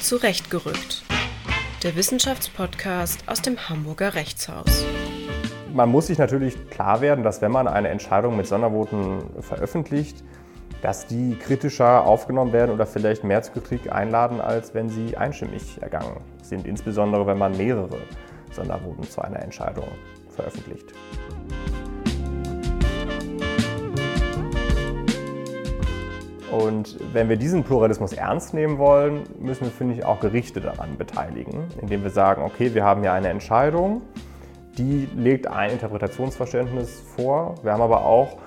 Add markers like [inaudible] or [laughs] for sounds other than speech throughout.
Zurechtgerückt. Der Wissenschaftspodcast aus dem Hamburger Rechtshaus. Man muss sich natürlich klar werden, dass wenn man eine Entscheidung mit Sondervoten veröffentlicht, dass die kritischer aufgenommen werden oder vielleicht mehr zur Kritik einladen, als wenn sie einstimmig ergangen sind, insbesondere wenn man mehrere Sondervoten zu einer Entscheidung veröffentlicht. Und wenn wir diesen Pluralismus ernst nehmen wollen, müssen wir, finde ich, auch Gerichte daran beteiligen, indem wir sagen, okay, wir haben ja eine Entscheidung, die legt ein Interpretationsverständnis vor. Wir haben aber auch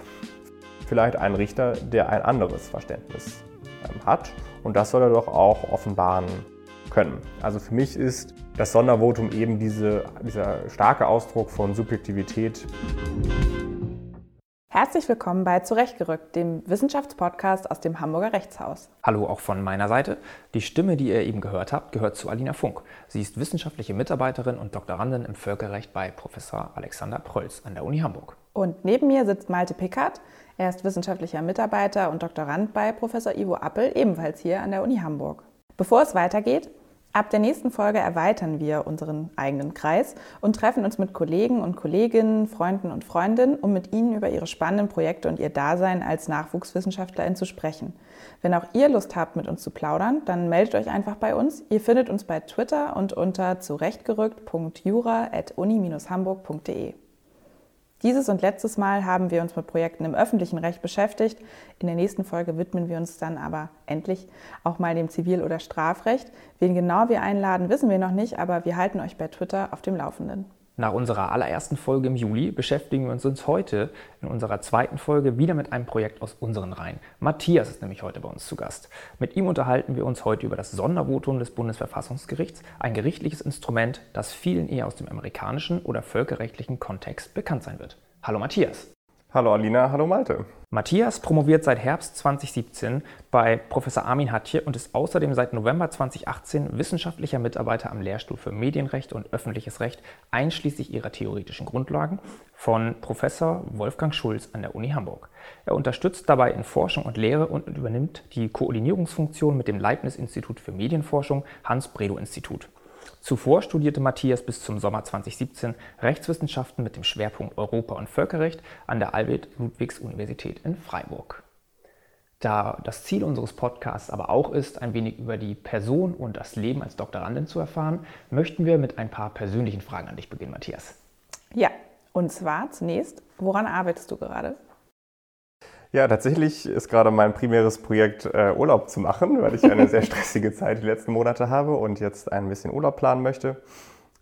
vielleicht einen Richter, der ein anderes Verständnis ähm, hat. Und das soll er doch auch offenbaren können. Also für mich ist das Sondervotum eben diese, dieser starke Ausdruck von Subjektivität. Herzlich willkommen bei Zurechtgerückt, dem Wissenschaftspodcast aus dem Hamburger Rechtshaus. Hallo auch von meiner Seite. Die Stimme, die ihr eben gehört habt, gehört zu Alina Funk. Sie ist wissenschaftliche Mitarbeiterin und Doktorandin im Völkerrecht bei Professor Alexander Prölz an der Uni Hamburg. Und neben mir sitzt Malte Pickert. Er ist wissenschaftlicher Mitarbeiter und Doktorand bei Professor Ivo Appel, ebenfalls hier an der Uni Hamburg. Bevor es weitergeht, Ab der nächsten Folge erweitern wir unseren eigenen Kreis und treffen uns mit Kollegen und Kolleginnen, Freunden und Freundinnen, um mit ihnen über ihre spannenden Projekte und ihr Dasein als Nachwuchswissenschaftlerin zu sprechen. Wenn auch ihr Lust habt, mit uns zu plaudern, dann meldet euch einfach bei uns. Ihr findet uns bei Twitter und unter zurechtgerückt.jura.uni-hamburg.de. Dieses und letztes Mal haben wir uns mit Projekten im öffentlichen Recht beschäftigt. In der nächsten Folge widmen wir uns dann aber endlich auch mal dem Zivil- oder Strafrecht. Wen genau wir einladen, wissen wir noch nicht, aber wir halten euch bei Twitter auf dem Laufenden. Nach unserer allerersten Folge im Juli beschäftigen wir uns heute in unserer zweiten Folge wieder mit einem Projekt aus unseren Reihen. Matthias ist nämlich heute bei uns zu Gast. Mit ihm unterhalten wir uns heute über das Sondervotum des Bundesverfassungsgerichts, ein gerichtliches Instrument, das vielen eher aus dem amerikanischen oder völkerrechtlichen Kontext bekannt sein wird. Hallo Matthias. Hallo Alina, hallo Malte. Matthias promoviert seit Herbst 2017 bei Professor Armin Hatje und ist außerdem seit November 2018 wissenschaftlicher Mitarbeiter am Lehrstuhl für Medienrecht und öffentliches Recht, einschließlich ihrer theoretischen Grundlagen, von Professor Wolfgang Schulz an der Uni Hamburg. Er unterstützt dabei in Forschung und Lehre und übernimmt die Koordinierungsfunktion mit dem Leibniz-Institut für Medienforschung Hans-Bredow-Institut. Zuvor studierte Matthias bis zum Sommer 2017 Rechtswissenschaften mit dem Schwerpunkt Europa- und Völkerrecht an der Alfred-Ludwigs-Universität in Freiburg. Da das Ziel unseres Podcasts aber auch ist, ein wenig über die Person und das Leben als Doktorandin zu erfahren, möchten wir mit ein paar persönlichen Fragen an dich beginnen, Matthias. Ja, und zwar zunächst, woran arbeitest du gerade? Ja, tatsächlich ist gerade mein primäres Projekt äh, Urlaub zu machen, weil ich eine sehr [laughs] stressige Zeit die letzten Monate habe und jetzt ein bisschen Urlaub planen möchte.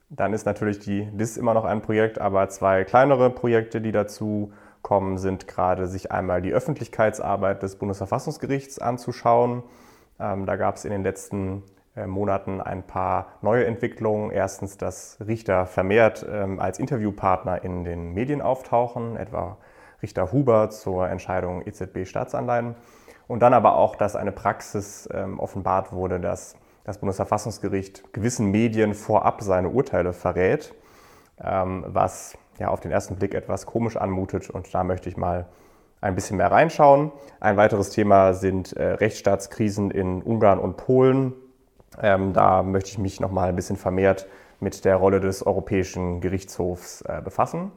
Dann ist natürlich die LIS immer noch ein Projekt, aber zwei kleinere Projekte, die dazu kommen, sind gerade sich einmal die Öffentlichkeitsarbeit des Bundesverfassungsgerichts anzuschauen. Ähm, da gab es in den letzten äh, Monaten ein paar neue Entwicklungen. Erstens, dass Richter vermehrt ähm, als Interviewpartner in den Medien auftauchen, etwa Richter Huber zur Entscheidung EZB-Staatsanleihen. Und dann aber auch, dass eine Praxis ähm, offenbart wurde, dass das Bundesverfassungsgericht gewissen Medien vorab seine Urteile verrät, ähm, was ja auf den ersten Blick etwas komisch anmutet. Und da möchte ich mal ein bisschen mehr reinschauen. Ein weiteres Thema sind äh, Rechtsstaatskrisen in Ungarn und Polen. Ähm, da möchte ich mich noch mal ein bisschen vermehrt mit der Rolle des Europäischen Gerichtshofs äh, befassen.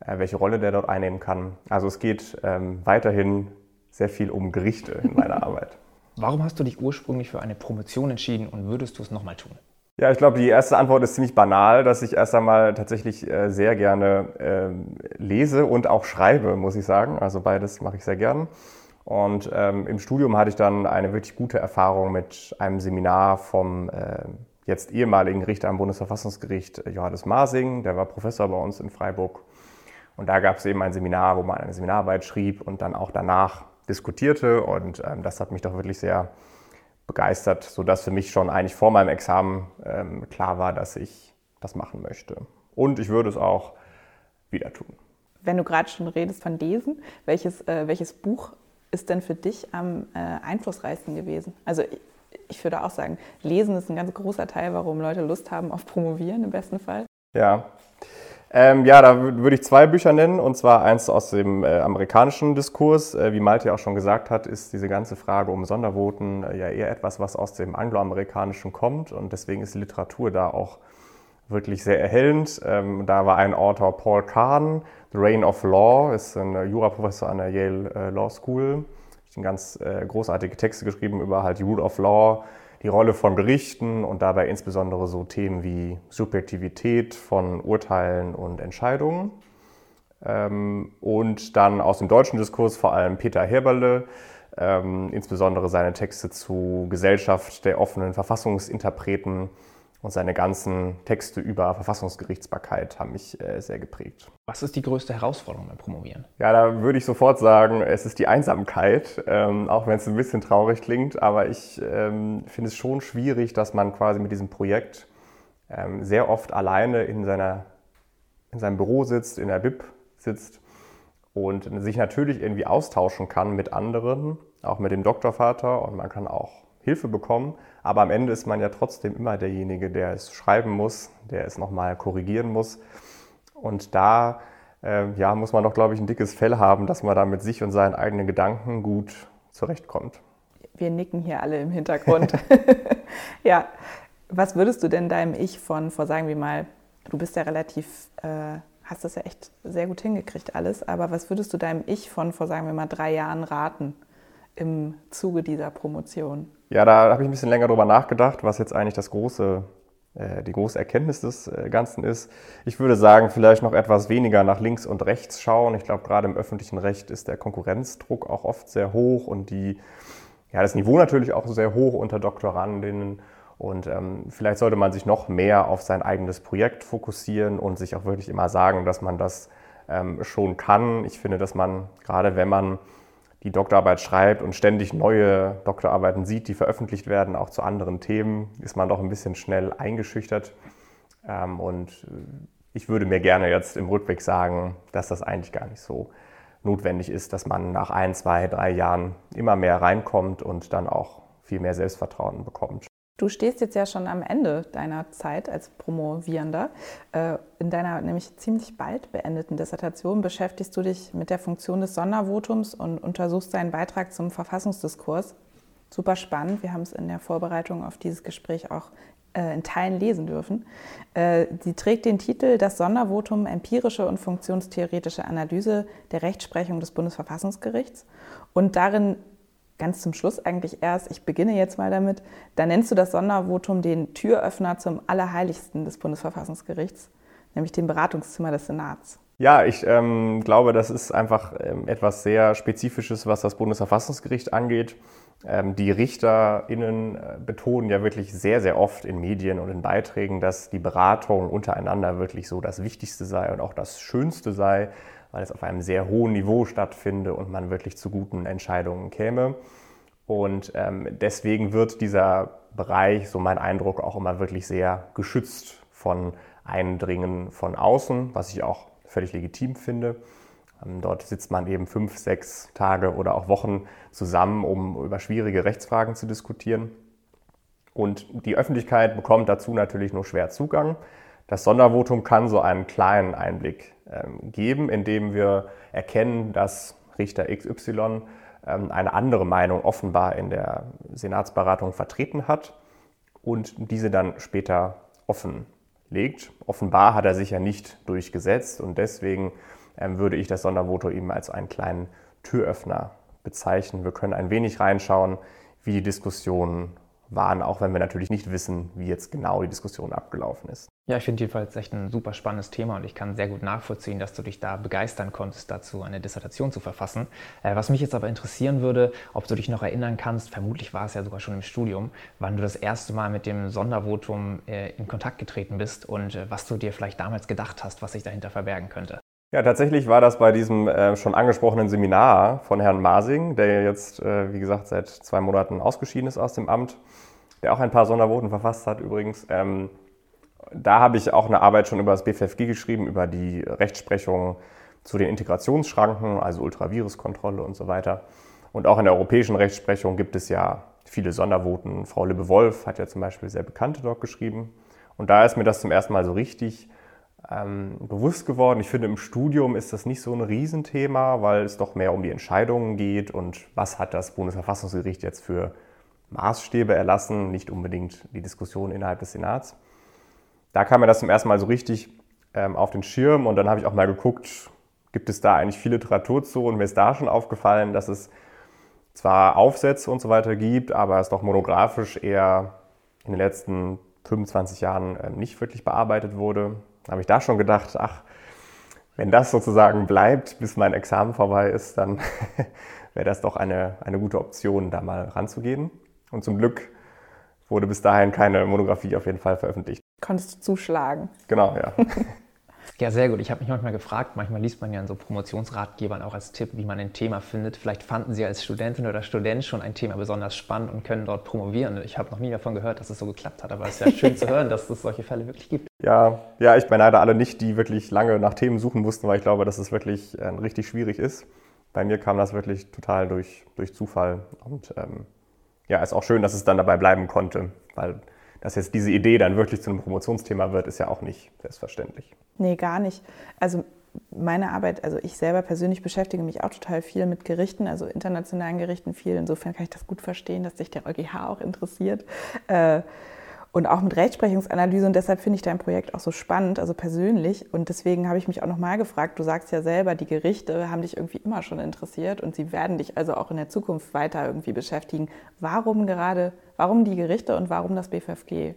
Äh, welche Rolle der dort einnehmen kann. Also es geht ähm, weiterhin sehr viel um Gerichte in meiner [laughs] Arbeit. Warum hast du dich ursprünglich für eine Promotion entschieden und würdest du es nochmal tun? Ja, ich glaube, die erste Antwort ist ziemlich banal, dass ich erst einmal tatsächlich äh, sehr gerne äh, lese und auch schreibe, muss ich sagen. Also beides mache ich sehr gern. Und ähm, im Studium hatte ich dann eine wirklich gute Erfahrung mit einem Seminar vom äh, jetzt ehemaligen Richter am Bundesverfassungsgericht Johannes Masing. Der war Professor bei uns in Freiburg. Und da gab es eben ein Seminar, wo man eine Seminararbeit schrieb und dann auch danach diskutierte. Und ähm, das hat mich doch wirklich sehr begeistert, sodass für mich schon eigentlich vor meinem Examen ähm, klar war, dass ich das machen möchte. Und ich würde es auch wieder tun. Wenn du gerade schon redest von Lesen, welches, äh, welches Buch ist denn für dich am äh, einflussreichsten gewesen? Also ich, ich würde auch sagen, Lesen ist ein ganz großer Teil, warum Leute Lust haben auf Promovieren im besten Fall. Ja, Ähm, ja, da würde ich zwei Bücher nennen, und zwar eins aus dem äh, amerikanischen Diskurs. Äh, wie Malte auch schon gesagt hat, ist diese ganze Frage um Sondervoten äh, ja eher etwas, was aus dem angloamerikanischen kommt. Und deswegen ist Literatur da auch wirklich sehr erhellend. Ähm, da war ein Autor, Paul Kahn, The Reign of Law, ist ein Juraprofessor an der Yale äh, Law School. Hat ganz äh, großartige Texte geschrieben über halt die Rule of Law, die Rolle von Gerichten und dabei insbesondere so Themen wie Subjektivität von Urteilen und Entscheidungen. Ähm, und dann aus dem deutschen Diskurs vor allem Peter Heberle, ähm, insbesondere seine Texte zu Gesellschaft der offenen Verfassungsinterpreten und seine ganzen Texte über Verfassungsgerichtsbarkeit haben mich äh, sehr geprägt. Was ist die größte Herausforderung beim Promovieren? Ja, da würde ich sofort sagen, es ist die Einsamkeit, ähm, auch wenn es ein bisschen traurig klingt. Aber ich ähm, finde es schon schwierig, dass man quasi mit diesem Projekt ähm, sehr oft alleine in, seiner, in seinem Büro sitzt, in der Bib sitzt und sich natürlich irgendwie austauschen kann mit anderen, auch mit dem Doktorvater. Und man kann auch Hilfe bekommen. Aber am Ende ist man ja trotzdem immer derjenige, der es schreiben muss, der es nochmal korrigieren muss. Und da äh, ja, muss man doch, glaube ich, ein dickes Fell haben, dass man da mit sich und seinen eigenen Gedanken gut zurechtkommt. Wir nicken hier alle im Hintergrund. [laughs] [laughs] ja, was würdest du denn deinem Ich von, vor sagen wir mal, du bist ja relativ, äh, hast das ja echt sehr gut hingekriegt alles, aber was würdest du deinem Ich von, vor sagen wir mal, drei Jahren raten im Zuge dieser Promotion? Ja, da habe ich ein bisschen länger drüber nachgedacht, was jetzt eigentlich das große, äh, die große Erkenntnis des äh, Ganzen ist. Ich würde sagen, vielleicht noch etwas weniger nach links und rechts schauen. Ich glaube, gerade im öffentlichen Recht ist der Konkurrenzdruck auch oft sehr hoch und die, ja, das Niveau natürlich auch sehr hoch unter Doktorandinnen. Und ähm, vielleicht sollte man sich noch mehr auf sein eigenes Projekt fokussieren und sich auch wirklich immer sagen, dass man das ähm, schon kann. Ich finde, dass man, gerade wenn man die Doktorarbeit schreibt und ständig neue Doktorarbeiten sieht, die veröffentlicht werden, auch zu anderen Themen, ist man doch ein bisschen schnell eingeschüchtert. Ähm, und äh, ich würde mir gerne jetzt im Rückblick sagen, dass das eigentlich gar nicht so notwendig ist, dass man nach ein, zwei, drei Jahren immer mehr reinkommt und dann auch viel mehr Selbstvertrauen bekommt. Du stehst jetzt ja schon am Ende deiner Zeit als Promovierender. Äh, in deiner nämlich ziemlich bald beendeten Dissertation beschäftigst du dich mit der Funktion des Sondervotums und untersuchst seinen Beitrag zum Verfassungsdiskurs. Super spannend. Wir haben es in der Vorbereitung auf dieses Gespräch auch äh, in Teilen lesen dürfen. Äh, sie trägt den Titel Das Sondervotum empirische und funktionstheoretische Analyse der Rechtsprechung des Bundesverfassungsgerichts. Und darin ganz zum Schluss eigentlich erst, ich beginne jetzt mal damit, da nennst du das Sondervotum den Türöffner zum Allerheiligsten des Bundesverfassungsgerichts, nämlich dem Beratungszimmer des Senats. Ja, ich ähm, glaube, das ist einfach ähm, etwas sehr Spezifisches, was das Bundesverfassungsgericht angeht. Ähm, die RichterInnen äh, betonen ja wirklich sehr, sehr oft in Medien und in Beiträgen, dass die Beratung untereinander wirklich so das Wichtigste sei und auch das Schönste sei weil es auf einem sehr hohen Niveau stattfinde und man wirklich zu guten Entscheidungen käme. Und ähm, deswegen wird dieser Bereich, so mein Eindruck, auch immer wirklich sehr geschützt von Eindringen von außen, was ich auch völlig legitim finde. Ähm, dort sitzt man eben fünf, sechs Tage oder auch Wochen zusammen, um über schwierige Rechtsfragen zu diskutieren. Und die Öffentlichkeit bekommt dazu natürlich nur schwer Zugang. Das Sondervotum kann so einen kleinen Einblick geben, indem wir erkennen, dass Richter XY ähm, eine andere Meinung offenbar in der Senatsberatung vertreten hat und diese dann später offenlegt. Offenbar hat er sich ja nicht durchgesetzt und deswegen ähm, würde ich das Sondervotum eben als einen kleinen Türöffner bezeichnen. Wir können ein wenig reinschauen, wie die Diskussionen waren, auch wenn wir natürlich nicht wissen, wie jetzt genau die Diskussion abgelaufen ist. Ja, ich finde jedenfalls echt ein super spannendes Thema und ich kann sehr gut nachvollziehen, dass du dich da begeistern konntest, dazu eine Dissertation zu verfassen. Äh, was mich jetzt aber interessieren würde, ob du dich noch erinnern kannst, vermutlich war es ja sogar schon im Studium, wann du das erste Mal mit dem Sondervotum äh, in Kontakt getreten bist und äh, was du dir vielleicht damals gedacht hast, was sich dahinter verbergen könnte. Ja, tatsächlich war das bei diesem äh, schon angesprochenen Seminar von Herrn Masing, der jetzt, äh, wie gesagt, seit zwei Monaten ausgeschieden ist aus dem Amt, der auch ein paar Sondervoten verfasst hat übrigens. Ähm, da habe ich auch eine Arbeit schon über das BFFG geschrieben, über die Rechtsprechung zu den Integrationsschranken, also Ultraviruskontrolle und so weiter. Und auch in der europäischen Rechtsprechung gibt es ja viele Sondervoten. Frau Lübbe-Wolf hat ja zum Beispiel sehr bekannte dort geschrieben. Und da ist mir das zum ersten Mal so richtig ähm, bewusst geworden. Ich finde, im Studium ist das nicht so ein Riesenthema, weil es doch mehr um die Entscheidungen geht und was hat das Bundesverfassungsgericht jetzt für Maßstäbe erlassen, nicht unbedingt die Diskussion innerhalb des Senats. Da kam mir das zum ersten Mal so richtig ähm, auf den Schirm und dann habe ich auch mal geguckt, gibt es da eigentlich viel Literatur zu und mir ist da schon aufgefallen, dass es zwar Aufsätze und so weiter gibt, aber es doch monografisch eher in den letzten 25 Jahren ähm, nicht wirklich bearbeitet wurde. Habe ich da schon gedacht, ach, wenn das sozusagen bleibt, bis mein Examen vorbei ist, dann [laughs] wäre das doch eine, eine gute Option, da mal ranzugehen. Und zum Glück wurde bis dahin keine Monographie auf jeden Fall veröffentlicht. Konntest du zuschlagen? Genau, ja. [laughs] Ja, sehr gut. Ich habe mich manchmal gefragt, manchmal liest man ja in so Promotionsratgebern auch als Tipp, wie man ein Thema findet. Vielleicht fanden Sie als Studentin oder Student schon ein Thema besonders spannend und können dort promovieren. Ich habe noch nie davon gehört, dass es so geklappt hat, aber es ist ja schön zu hören, dass es solche Fälle wirklich gibt. Ja, ja, ich beneide alle nicht, die wirklich lange nach Themen suchen mussten, weil ich glaube, dass es wirklich äh, richtig schwierig ist. Bei mir kam das wirklich total durch, durch Zufall und ähm, ja, ist auch schön, dass es dann dabei bleiben konnte, weil dass jetzt diese Idee dann wirklich zu einem Promotionsthema wird, ist ja auch nicht selbstverständlich. Nee, gar nicht. Also meine Arbeit, also ich selber persönlich beschäftige mich auch total viel mit Gerichten, also internationalen Gerichten viel. Insofern kann ich das gut verstehen, dass sich der EuGH auch interessiert. Äh, und auch mit Rechtsprechungsanalyse. Und deshalb finde ich dein Projekt auch so spannend, also persönlich. Und deswegen habe ich mich auch nochmal gefragt, du sagst ja selber, die Gerichte haben dich irgendwie immer schon interessiert und sie werden dich also auch in der Zukunft weiter irgendwie beschäftigen. Warum gerade, warum die Gerichte und warum das BFFG?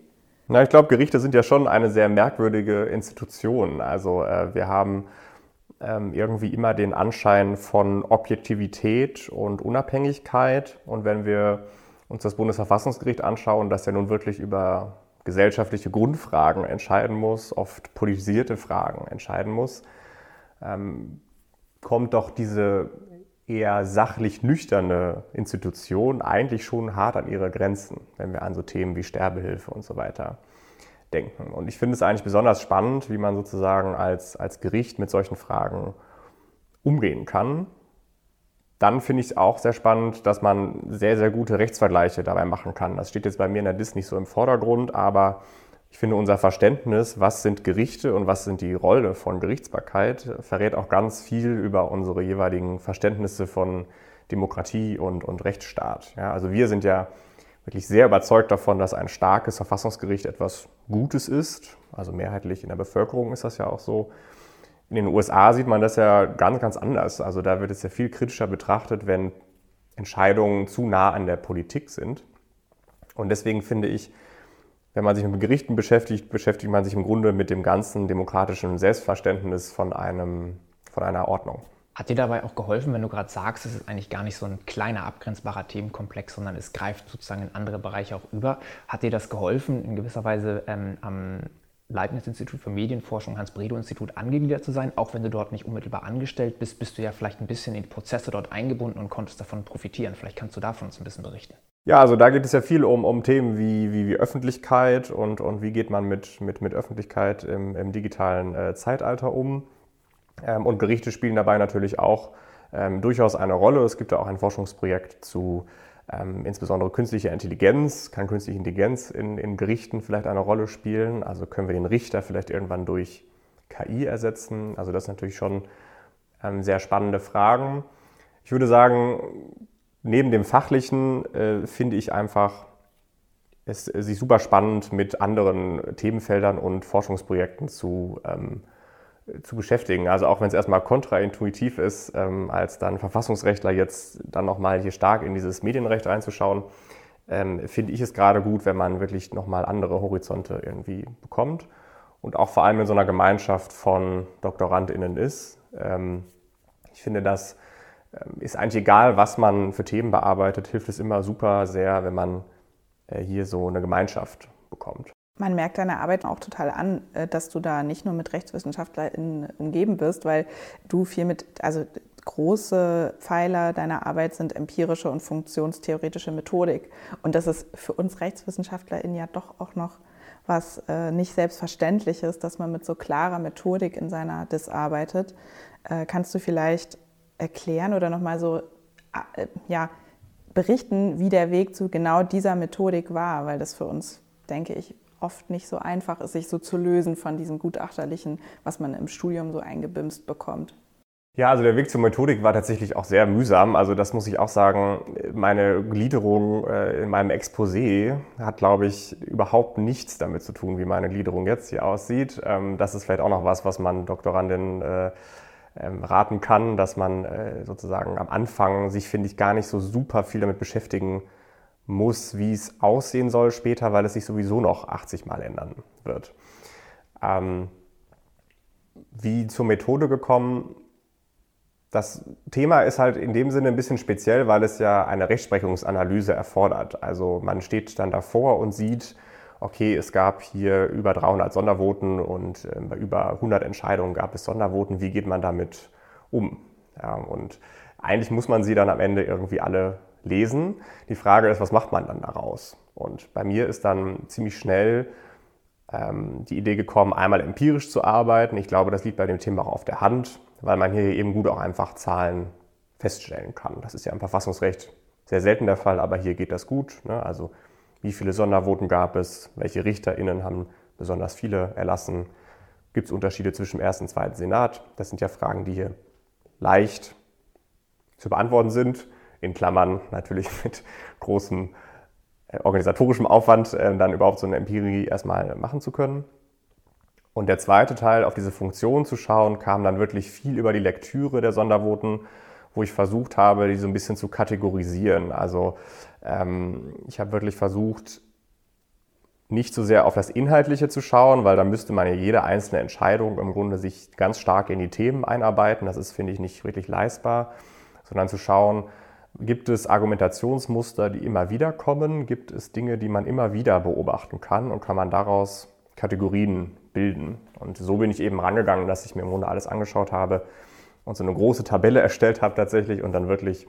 Na, ich glaube, Gerichte sind ja schon eine sehr merkwürdige Institution. Also äh, wir haben ähm, irgendwie immer den Anschein von Objektivität und Unabhängigkeit. Und wenn wir uns das Bundesverfassungsgericht anschauen, das ja nun wirklich über gesellschaftliche Grundfragen entscheiden muss, oft politisierte Fragen entscheiden muss, ähm, kommt doch diese eher sachlich nüchterne Institution eigentlich schon hart an ihre Grenzen, wenn wir an so Themen wie Sterbehilfe und so weiter denken. Und ich finde es eigentlich besonders spannend, wie man sozusagen als, als Gericht mit solchen Fragen umgehen kann dann finde ich es auch sehr spannend, dass man sehr, sehr gute Rechtsvergleiche dabei machen kann. Das steht jetzt bei mir in der DIS nicht so im Vordergrund, aber ich finde, unser Verständnis, was sind Gerichte und was sind die Rolle von Gerichtsbarkeit, verrät auch ganz viel über unsere jeweiligen Verständnisse von Demokratie und, und Rechtsstaat. Ja, also wir sind ja wirklich sehr überzeugt davon, dass ein starkes Verfassungsgericht etwas Gutes ist. Also mehrheitlich in der Bevölkerung ist das ja auch so. In den USA sieht man das ja ganz, ganz anders. Also da wird es ja viel kritischer betrachtet, wenn Entscheidungen zu nah an der Politik sind. Und deswegen finde ich, wenn man sich mit Gerichten beschäftigt, beschäftigt man sich im Grunde mit dem ganzen demokratischen Selbstverständnis von, einem, von einer Ordnung. Hat dir dabei auch geholfen, wenn du gerade sagst, es ist eigentlich gar nicht so ein kleiner abgrenzbarer Themenkomplex, sondern es greift sozusagen in andere Bereiche auch über? Hat dir das geholfen, in gewisser Weise ähm, am Leibniz-Institut für Medienforschung, Hans-Bredow-Institut angegliedert zu sein. Auch wenn du dort nicht unmittelbar angestellt bist, bist du ja vielleicht ein bisschen in die Prozesse dort eingebunden und konntest davon profitieren. Vielleicht kannst du davon uns ein bisschen berichten. Ja, also da geht es ja viel um, um Themen wie, wie, wie Öffentlichkeit und, und wie geht man mit, mit, mit Öffentlichkeit im, im digitalen äh, Zeitalter um. Ähm, und Gerichte spielen dabei natürlich auch ähm, durchaus eine Rolle. Es gibt ja auch ein Forschungsprojekt zu ähm, insbesondere künstliche Intelligenz, kann künstliche Intelligenz in, in Gerichten vielleicht eine Rolle spielen? Also können wir den Richter vielleicht irgendwann durch KI ersetzen? Also das sind natürlich schon ähm, sehr spannende Fragen. Ich würde sagen, neben dem Fachlichen äh, finde ich einfach es sich super spannend mit anderen Themenfeldern und Forschungsprojekten zu ähm, zu beschäftigen. Also auch wenn es erstmal kontraintuitiv ist, ähm, als dann Verfassungsrechtler jetzt dann nochmal hier stark in dieses Medienrecht reinzuschauen, ähm, finde ich es gerade gut, wenn man wirklich nochmal andere Horizonte irgendwie bekommt und auch vor allem in so einer Gemeinschaft von DoktorandInnen ist. Ähm, ich finde, das ähm, ist eigentlich egal, was man für Themen bearbeitet, hilft es immer super sehr, wenn man äh, hier so eine Gemeinschaft bekommt. Man merkt deiner Arbeit auch total an, äh, dass du da nicht nur mit RechtswissenschaftlerInnen umgeben bist, weil du viel mit, also große Pfeiler deiner Arbeit sind empirische und funktionstheoretische Methodik. Und das ist für uns RechtswissenschaftlerInnen ja doch auch noch was äh, nicht selbstverständliches, dass man mit so klarer Methodik in seiner Dis arbeitet. Kannst du vielleicht erklären oder nochmal so, äh, ja, berichten, wie der Weg zu genau dieser Methodik war, weil das für uns, denke ich, oft nicht so einfach ist, sich so zu lösen von diesem Gutachterlichen, was man im Studium so eingebimst bekommt. Ja, also der Weg zur Methodik war tatsächlich auch sehr mühsam. Also das muss ich auch sagen. Meine Gliederung äh, in meinem Exposé hat, glaube ich, überhaupt nichts damit zu tun, wie meine Gliederung jetzt hier aussieht. Ähm, das ist vielleicht auch noch was, was man Doktorandin äh, ähm, raten kann, dass man äh, sozusagen am Anfang sich, finde ich, gar nicht so super viel damit beschäftigen muss, wie es aussehen soll später, weil es sich sowieso noch 80 Mal ändern wird. Ähm, wie zur Methode gekommen, das Thema ist halt in dem Sinne ein bisschen speziell, weil es ja eine Rechtsprechungsanalyse erfordert. Also man steht dann davor und sieht, okay, es gab hier über 300 Sondervoten und äh, bei über 100 Entscheidungen gab es Sondervoten. Wie geht man damit um? Ja, und eigentlich muss man sie dann am Ende irgendwie alle lesen. Die Frage ist, was macht man dann daraus? Und bei mir ist dann ziemlich schnell ähm, die Idee gekommen, einmal empirisch zu arbeiten. Ich glaube, das liegt bei dem Thema auch auf der Hand weil man hier eben gut auch einfach Zahlen feststellen kann. Das ist ja im Verfassungsrecht sehr selten der Fall, aber hier geht das gut. Ne? Also wie viele Sondervoten gab es, welche RichterInnen haben besonders viele erlassen, gibt es Unterschiede zwischen dem ersten und zweiten Senat. Das sind ja Fragen, die hier leicht zu beantworten sind, in Klammern natürlich mit großem äh, organisatorischem Aufwand, äh, dann überhaupt so eine Empirie erstmal machen zu können. Und der zweite Teil, auf diese Funktion zu schauen, kam dann wirklich viel über die Lektüre der Sondervoten, wo ich versucht habe, die so ein bisschen zu kategorisieren. Also ähm, ich habe wirklich versucht, nicht so sehr auf das Inhaltliche zu schauen, weil da müsste man ja jede einzelne Entscheidung im Grunde sich ganz stark in die Themen einarbeiten. Das ist, finde ich, nicht wirklich leistbar, sondern zu schauen, gibt es Argumentationsmuster, die immer wieder kommen? Gibt es Dinge, die man immer wieder beobachten kann? Und kann man daraus Kategorien bilden. Und so bin ich eben rangegangen, dass ich mir im Grunde alles angeschaut habe und so eine große Tabelle [laughs] erstellt habe tatsächlich und dann wirklich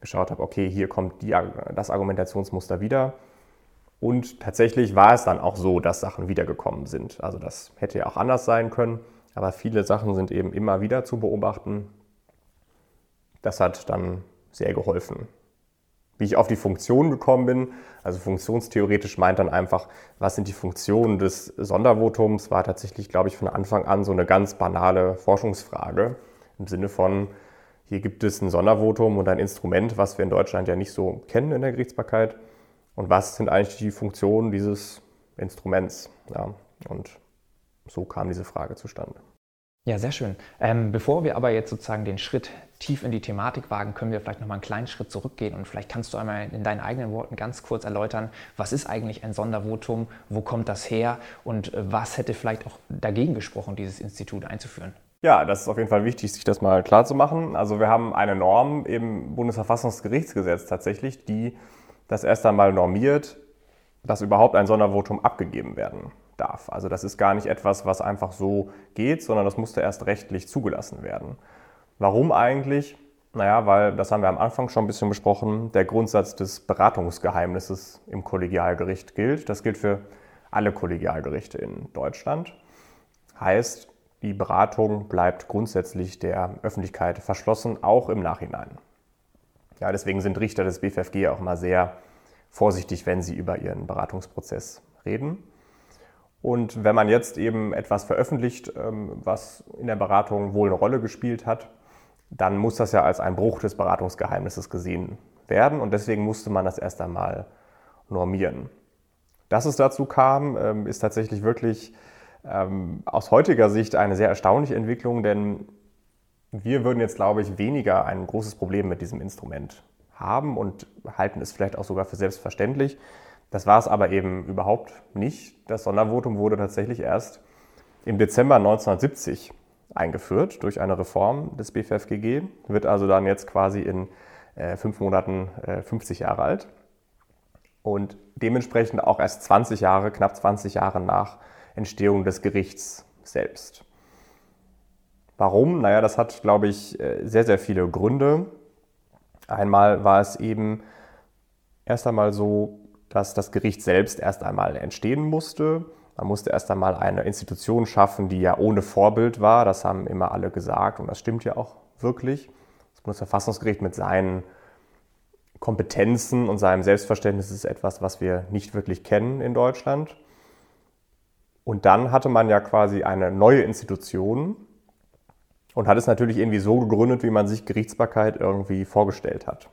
geschaut habe, okay, hier kommt die, das Argumentationsmuster wieder. Und tatsächlich war es dann auch so, dass Sachen wiedergekommen sind. Also das hätte ja auch anders sein können, aber viele Sachen sind eben immer wieder zu beobachten. Das hat dann sehr geholfen. Wie ich auf die Funktion gekommen bin, also funktionstheoretisch meint dann einfach, was sind die Funktionen des Sondervotums, war tatsächlich, glaube ich, von Anfang an so eine ganz banale Forschungsfrage im Sinne von, hier gibt es ein Sondervotum und ein Instrument, was wir in Deutschland ja nicht so kennen in der Gerichtsbarkeit. Und was sind eigentlich die Funktionen dieses Instruments? Ja, und so kam diese Frage zustande. Ja, sehr schön. Ähm, bevor wir aber jetzt sozusagen den Schritt tief in die Thematik wagen, können wir vielleicht noch mal einen kleinen Schritt zurückgehen und vielleicht kannst du einmal in deinen eigenen Worten ganz kurz erläutern, was ist eigentlich ein Sondervotum, wo kommt das her und äh, was hätte vielleicht auch dagegen gesprochen, dieses Institut einzuführen? Ja, das ist auf jeden Fall wichtig, sich das mal klar zu machen. Also wir haben eine Norm im Bundesverfassungsgerichtsgesetz tatsächlich, die das erst einmal normiert, dass überhaupt ein Sondervotum abgegeben werden darf. Also das ist gar nicht etwas, was einfach so geht, sondern das musste erst rechtlich zugelassen werden. Warum eigentlich? Naja, weil, das haben wir am Anfang schon ein bisschen besprochen, der Grundsatz des Beratungsgeheimnisses im Kollegialgericht gilt. Das gilt für alle Kollegialgerichte in Deutschland. Heißt, die Beratung bleibt grundsätzlich der Öffentlichkeit verschlossen, auch im Nachhinein. Ja, deswegen sind Richter des BFFG auch immer sehr vorsichtig, wenn sie über ihren Beratungsprozess reden. Und wenn man jetzt eben etwas veröffentlicht, ähm, was in der Beratung wohl eine Rolle gespielt hat, dann muss das ja als ein Bruch des Beratungsgeheimnisses gesehen werden. Und deswegen musste man das erst einmal normieren. Dass es dazu kam, ähm, ist tatsächlich wirklich ähm, aus heutiger Sicht eine sehr erstaunliche Entwicklung, denn wir würden jetzt, glaube ich, weniger ein großes Problem mit diesem Instrument haben und halten es vielleicht auch sogar für selbstverständlich. Das war es aber eben überhaupt nicht. Das Sondervotum wurde tatsächlich erst im Dezember 1970 eingeführt durch eine Reform des BFFGG, wird also dann jetzt quasi in äh, fünf Monaten äh, 50 Jahre alt und dementsprechend auch erst 20 Jahre, knapp 20 Jahre nach Entstehung des Gerichts selbst. Warum? Naja, das hat, glaube ich, äh, sehr, sehr viele Gründe. Einmal war es eben erst einmal so, dass das Gericht selbst erst einmal entstehen musste. Man musste erst einmal eine Institution schaffen, die ja ohne Vorbild war. Das haben immer alle gesagt und das stimmt ja auch wirklich. Das Bundesverfassungsgericht mit seinen Kompetenzen und seinem Selbstverständnis ist etwas, was wir nicht wirklich kennen in Deutschland. Und dann hatte man ja quasi eine neue Institution und hat es natürlich irgendwie so gegründet, wie man sich Gerichtsbarkeit irgendwie vorgestellt hat.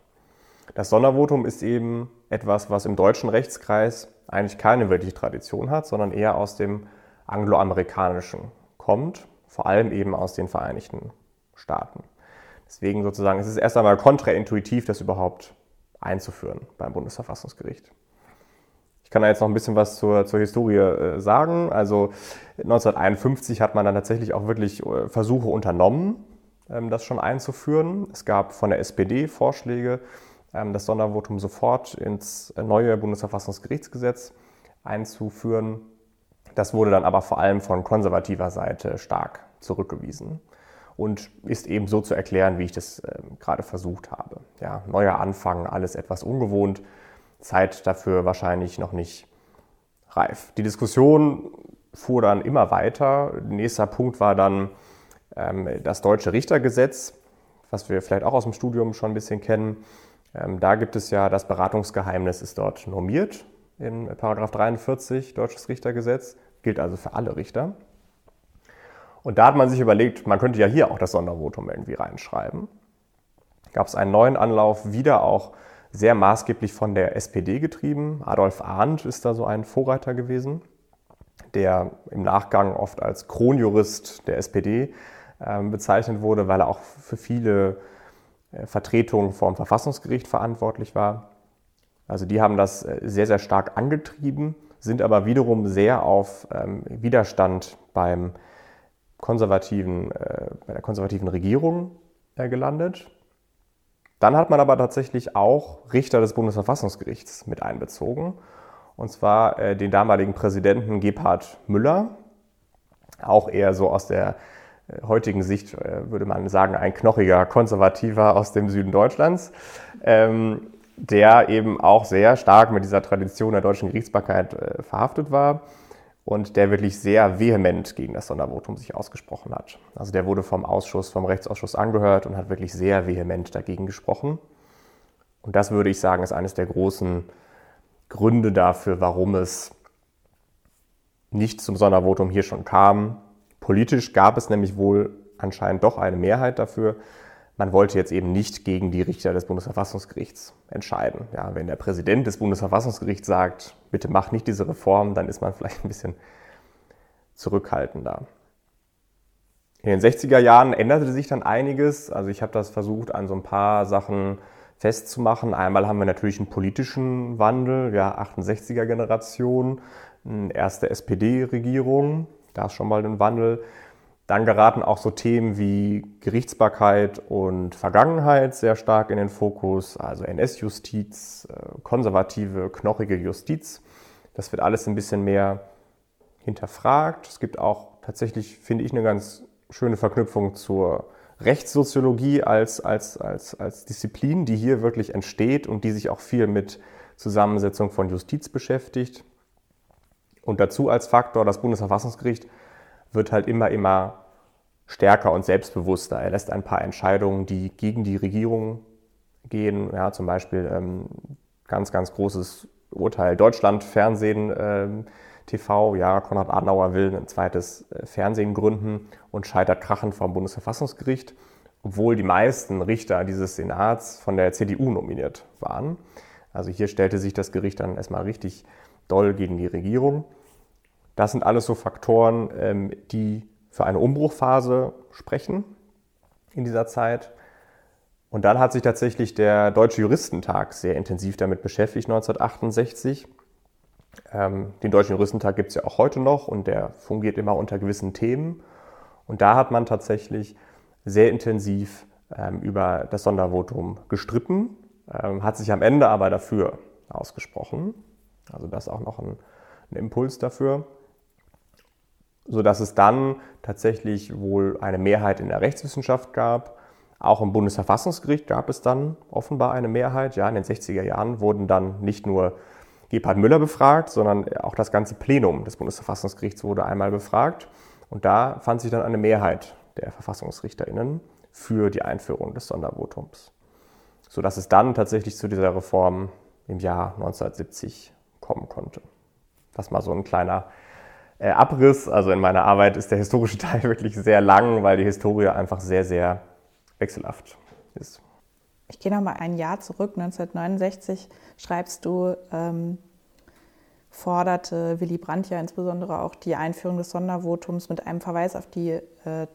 Das Sondervotum ist eben etwas, was im deutschen Rechtskreis eigentlich keine wirkliche Tradition hat, sondern eher aus dem angloamerikanischen kommt, vor allem eben aus den Vereinigten Staaten. Deswegen sozusagen ist es erst einmal kontraintuitiv, das überhaupt einzuführen beim Bundesverfassungsgericht. Ich kann da jetzt noch ein bisschen was zur, zur Historie äh, sagen. Also 1951 hat man dann tatsächlich auch wirklich äh, Versuche unternommen, ähm, das schon einzuführen. Es gab von der SPD Vorschläge, ähm, das Sondervotum sofort ins neue Bundesverfassungsgerichtsgesetz einzuführen. Das wurde dann aber vor allem von konservativer Seite stark zurückgewiesen und ist eben so zu erklären, wie ich das äh, gerade versucht habe. Ja, neuer Anfang, alles etwas ungewohnt, Zeit dafür wahrscheinlich noch nicht reif. Die Diskussion fuhr dann immer weiter. Nächster Punkt war dann ähm, das deutsche Richtergesetz, was wir vielleicht auch aus dem Studium schon ein bisschen kennen. Ähm, da gibt es ja das Beratungsgeheimnis ist dort normiert in Paragraph 43 Deutsches Richtergesetz, gilt also für alle Richter. Und da hat man sich überlegt, man könnte ja hier auch das Sondervotum irgendwie reinschreiben. Gab es einen neuen Anlauf, wieder auch sehr maßgeblich von der SPD getrieben. Adolf Arndt ist da so ein Vorreiter gewesen, der im Nachgang oft als Kronjurist der SPD äh, bezeichnet wurde, weil er auch für viele äh, Vertretungen vom Verfassungsgericht verantwortlich war. Also die haben das äh, sehr, sehr stark angetrieben, sind aber wiederum sehr auf ähm, Widerstand beim konservativen, äh, bei der konservativen Regierung gelandet. Dann hat man aber tatsächlich auch Richter des Bundesverfassungsgerichts mit einbezogen, und zwar äh, den damaligen Präsidenten Gebhard Müller, auch eher so aus der äh, heutigen Sicht, äh, würde man sagen, ein knochiger Konservativer aus dem Süden Deutschlands, ähm, der eben auch sehr stark mit dieser Tradition der deutschen Gerichtsbarkeit äh, verhaftet war und der wirklich sehr vehement gegen das Sondervotum sich ausgesprochen hat. Also der wurde vom Ausschuss, vom Rechtsausschuss angehört und hat wirklich sehr vehement dagegen gesprochen. Und das würde ich sagen, ist eines der großen Gründe dafür, warum es nicht zum Sondervotum hier schon kam. Politisch gab es nämlich wohl anscheinend doch eine Mehrheit dafür, man wollte jetzt eben nicht gegen die Richter des Bundesverfassungsgerichts entscheiden. Ja, wenn der Präsident des Bundesverfassungsgerichts sagt, bitte mach nicht diese Reform, dann ist man vielleicht ein bisschen zurückhaltender. In den 60er Jahren änderte sich dann einiges. Also ich habe das versucht, an so ein paar Sachen festzumachen. Einmal haben wir natürlich einen politischen Wandel, ja, 68er Generation, erste SPD-Regierung, da ist schon mal ein Wandel. Dann geraten auch so Themen wie Gerichtsbarkeit und Vergangenheit sehr stark in den Fokus, also NS-Justiz, äh, konservative, knochige Justiz. Das wird alles ein bisschen mehr hinterfragt. Es gibt auch tatsächlich, finde ich, eine ganz schöne Verknüpfung zur Rechtssoziologie als, als, als, als Disziplin, die hier wirklich entsteht und die sich auch viel mit Zusammensetzung von Justiz beschäftigt. Und dazu als Faktor das Bundesverfassungsgericht wird halt immer, immer stärker und selbstbewusster. Er lässt ein paar Entscheidungen, die gegen die Regierung gehen, ja, zum Beispiel ähm, ganz, ganz großes Urteil Deutschland Fernsehen ähm, TV, ja, Konrad Adenauer will ein zweites äh, Fernsehen gründen und scheitert krachend vom Bundesverfassungsgericht, obwohl die meisten Richter dieses Senats von der CDU nominiert waren. Also hier stellte sich das Gericht dann erstmal richtig doll gegen die Regierung. Das sind alles so Faktoren, ähm, die für eine Umbruchphase sprechen in dieser Zeit. Und dann hat sich tatsächlich der Deutsche Juristentag sehr intensiv damit beschäftigt, 1968. Ähm, den Deutschen Juristentag gibt es ja auch heute noch und der fungiert immer unter gewissen Themen. Und da hat man tatsächlich sehr intensiv ähm, über das Sondervotum gestritten, hat sich am Ende aber dafür ausgesprochen. Also das ist auch noch ein, ein Impuls dafür sodass es dann tatsächlich wohl eine Mehrheit in der Rechtswissenschaft gab. Auch im Bundesverfassungsgericht gab es dann offenbar eine Mehrheit. Ja, in den 60er Jahren wurden dann nicht nur Gebhard Müller befragt, sondern auch das ganze Plenum des Bundesverfassungsgerichts wurde einmal befragt. Und da fand sich dann eine Mehrheit der VerfassungsrichterInnen für die Einführung des Sondervotums. Sodass es dann tatsächlich zu dieser Reform im Jahr 1970 kommen konnte. Das mal so ein kleiner äh, Abriss. Also in meiner Arbeit ist der historische [laughs] Teil wirklich sehr lang, weil die Historie einfach sehr, sehr wechselhaft ist. Ich gehe noch mal ein Jahr zurück. 1969 schreibst du, ähm, forderte Willy Brandt ja insbesondere auch die Einführung des Sondervotums mit einem Verweis auf die äh,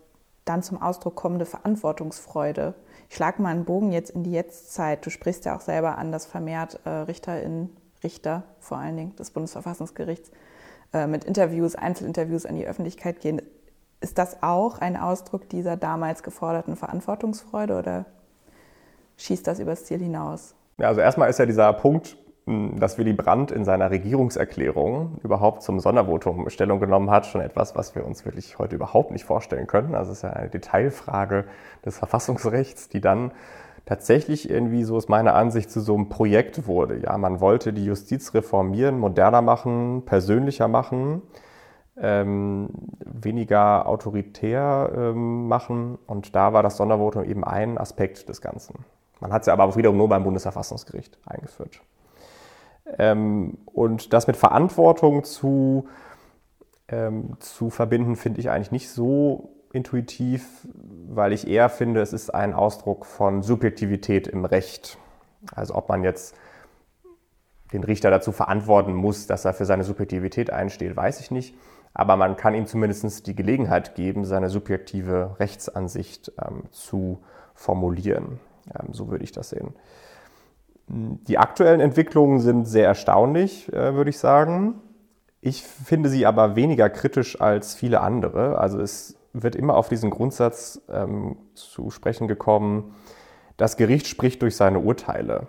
dann zum Ausdruck kommende Verantwortungsfreude. Ich schlage mal einen Bogen jetzt in die Jetztzeit. Du sprichst ja auch selber an, dass vermehrt äh, Richterinnen, Richter vor allen Dingen des Bundesverfassungsgerichts äh, mit Interviews, Einzelinterviews an die Öffentlichkeit gehen. Ist das auch ein Ausdruck dieser damals geforderten Verantwortungsfreude oder schießt das übers Ziel hinaus? Ja, also erstmal ist ja dieser Punkt, hm, dass Willy Brandt in seiner Regierungserklärung überhaupt zum Sondervotum Stellung genommen hat, schon etwas, was wir uns wirklich heute überhaupt nicht vorstellen können. Also es ist ja eine Detailfrage des Verfassungsrechts, die dann tatsächlich irgendwie, so ist meine Ansicht, zu so einem Projekt wurde. Ja, man wollte die Justiz reformieren, moderner machen, persönlicher machen, ähm, weniger autoritär ähm, machen. Und da war das Sondervotum eben ein Aspekt des Ganzen. Man hat es ja aber wiederum nur beim Bundesverfassungsgericht eingeführt. Ähm, und das mit Verantwortung zu, ähm, zu verbinden, finde ich eigentlich nicht so intuitiv, weil ich eher finde, es ist ein Ausdruck von Subjektivität im Recht. Also ob man jetzt den Richter dazu verantworten muss, dass er für seine Subjektivität einsteht, weiß ich nicht. Aber man kann ihm zumindest die Gelegenheit geben, seine subjektive Rechtsansicht ähm, zu formulieren. Ähm, so würde ich das sehen. Die aktuellen Entwicklungen sind sehr erstaunlich, äh, würde ich sagen. Ich finde sie aber weniger kritisch als viele andere. Also es wird immer auf diesen Grundsatz ähm, zu sprechen gekommen, das Gericht spricht durch seine Urteile,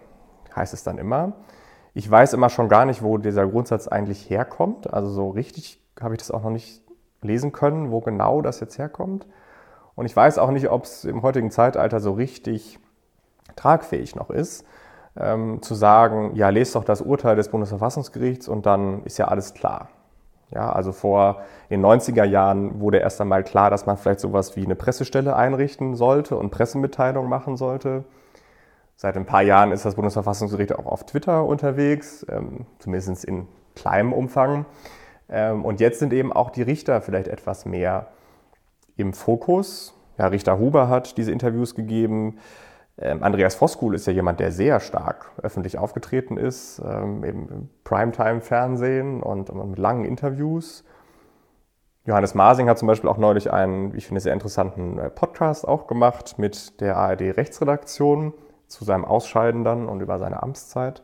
heißt es dann immer. Ich weiß immer schon gar nicht, wo dieser Grundsatz eigentlich herkommt. Also so richtig habe ich das auch noch nicht lesen können, wo genau das jetzt herkommt. Und ich weiß auch nicht, ob es im heutigen Zeitalter so richtig tragfähig noch ist ähm, zu sagen, ja, lest doch das Urteil des Bundesverfassungsgerichts und dann ist ja alles klar. Ja, also vor den 90er Jahren wurde erst einmal klar, dass man vielleicht sowas wie eine Pressestelle einrichten sollte und Pressemitteilungen machen sollte. Seit ein paar Jahren ist das Bundesverfassungsgericht auch auf Twitter unterwegs, ähm, zumindest in kleinem Umfang. Ähm, und jetzt sind eben auch die Richter vielleicht etwas mehr im Fokus. Ja, Richter Huber hat diese Interviews gegeben. Ähm, Andreas Voskuhl ist ja jemand, der sehr stark öffentlich aufgetreten ist, ähm, im Primetime-Fernsehen und, und, mit langen Interviews. Johannes Masing hat zum Beispiel auch neulich einen, ich finde, sehr interessanten äh, Podcast auch gemacht mit der ARD-Rechtsredaktion zu seinem Ausscheiden dann und über seine Amtszeit.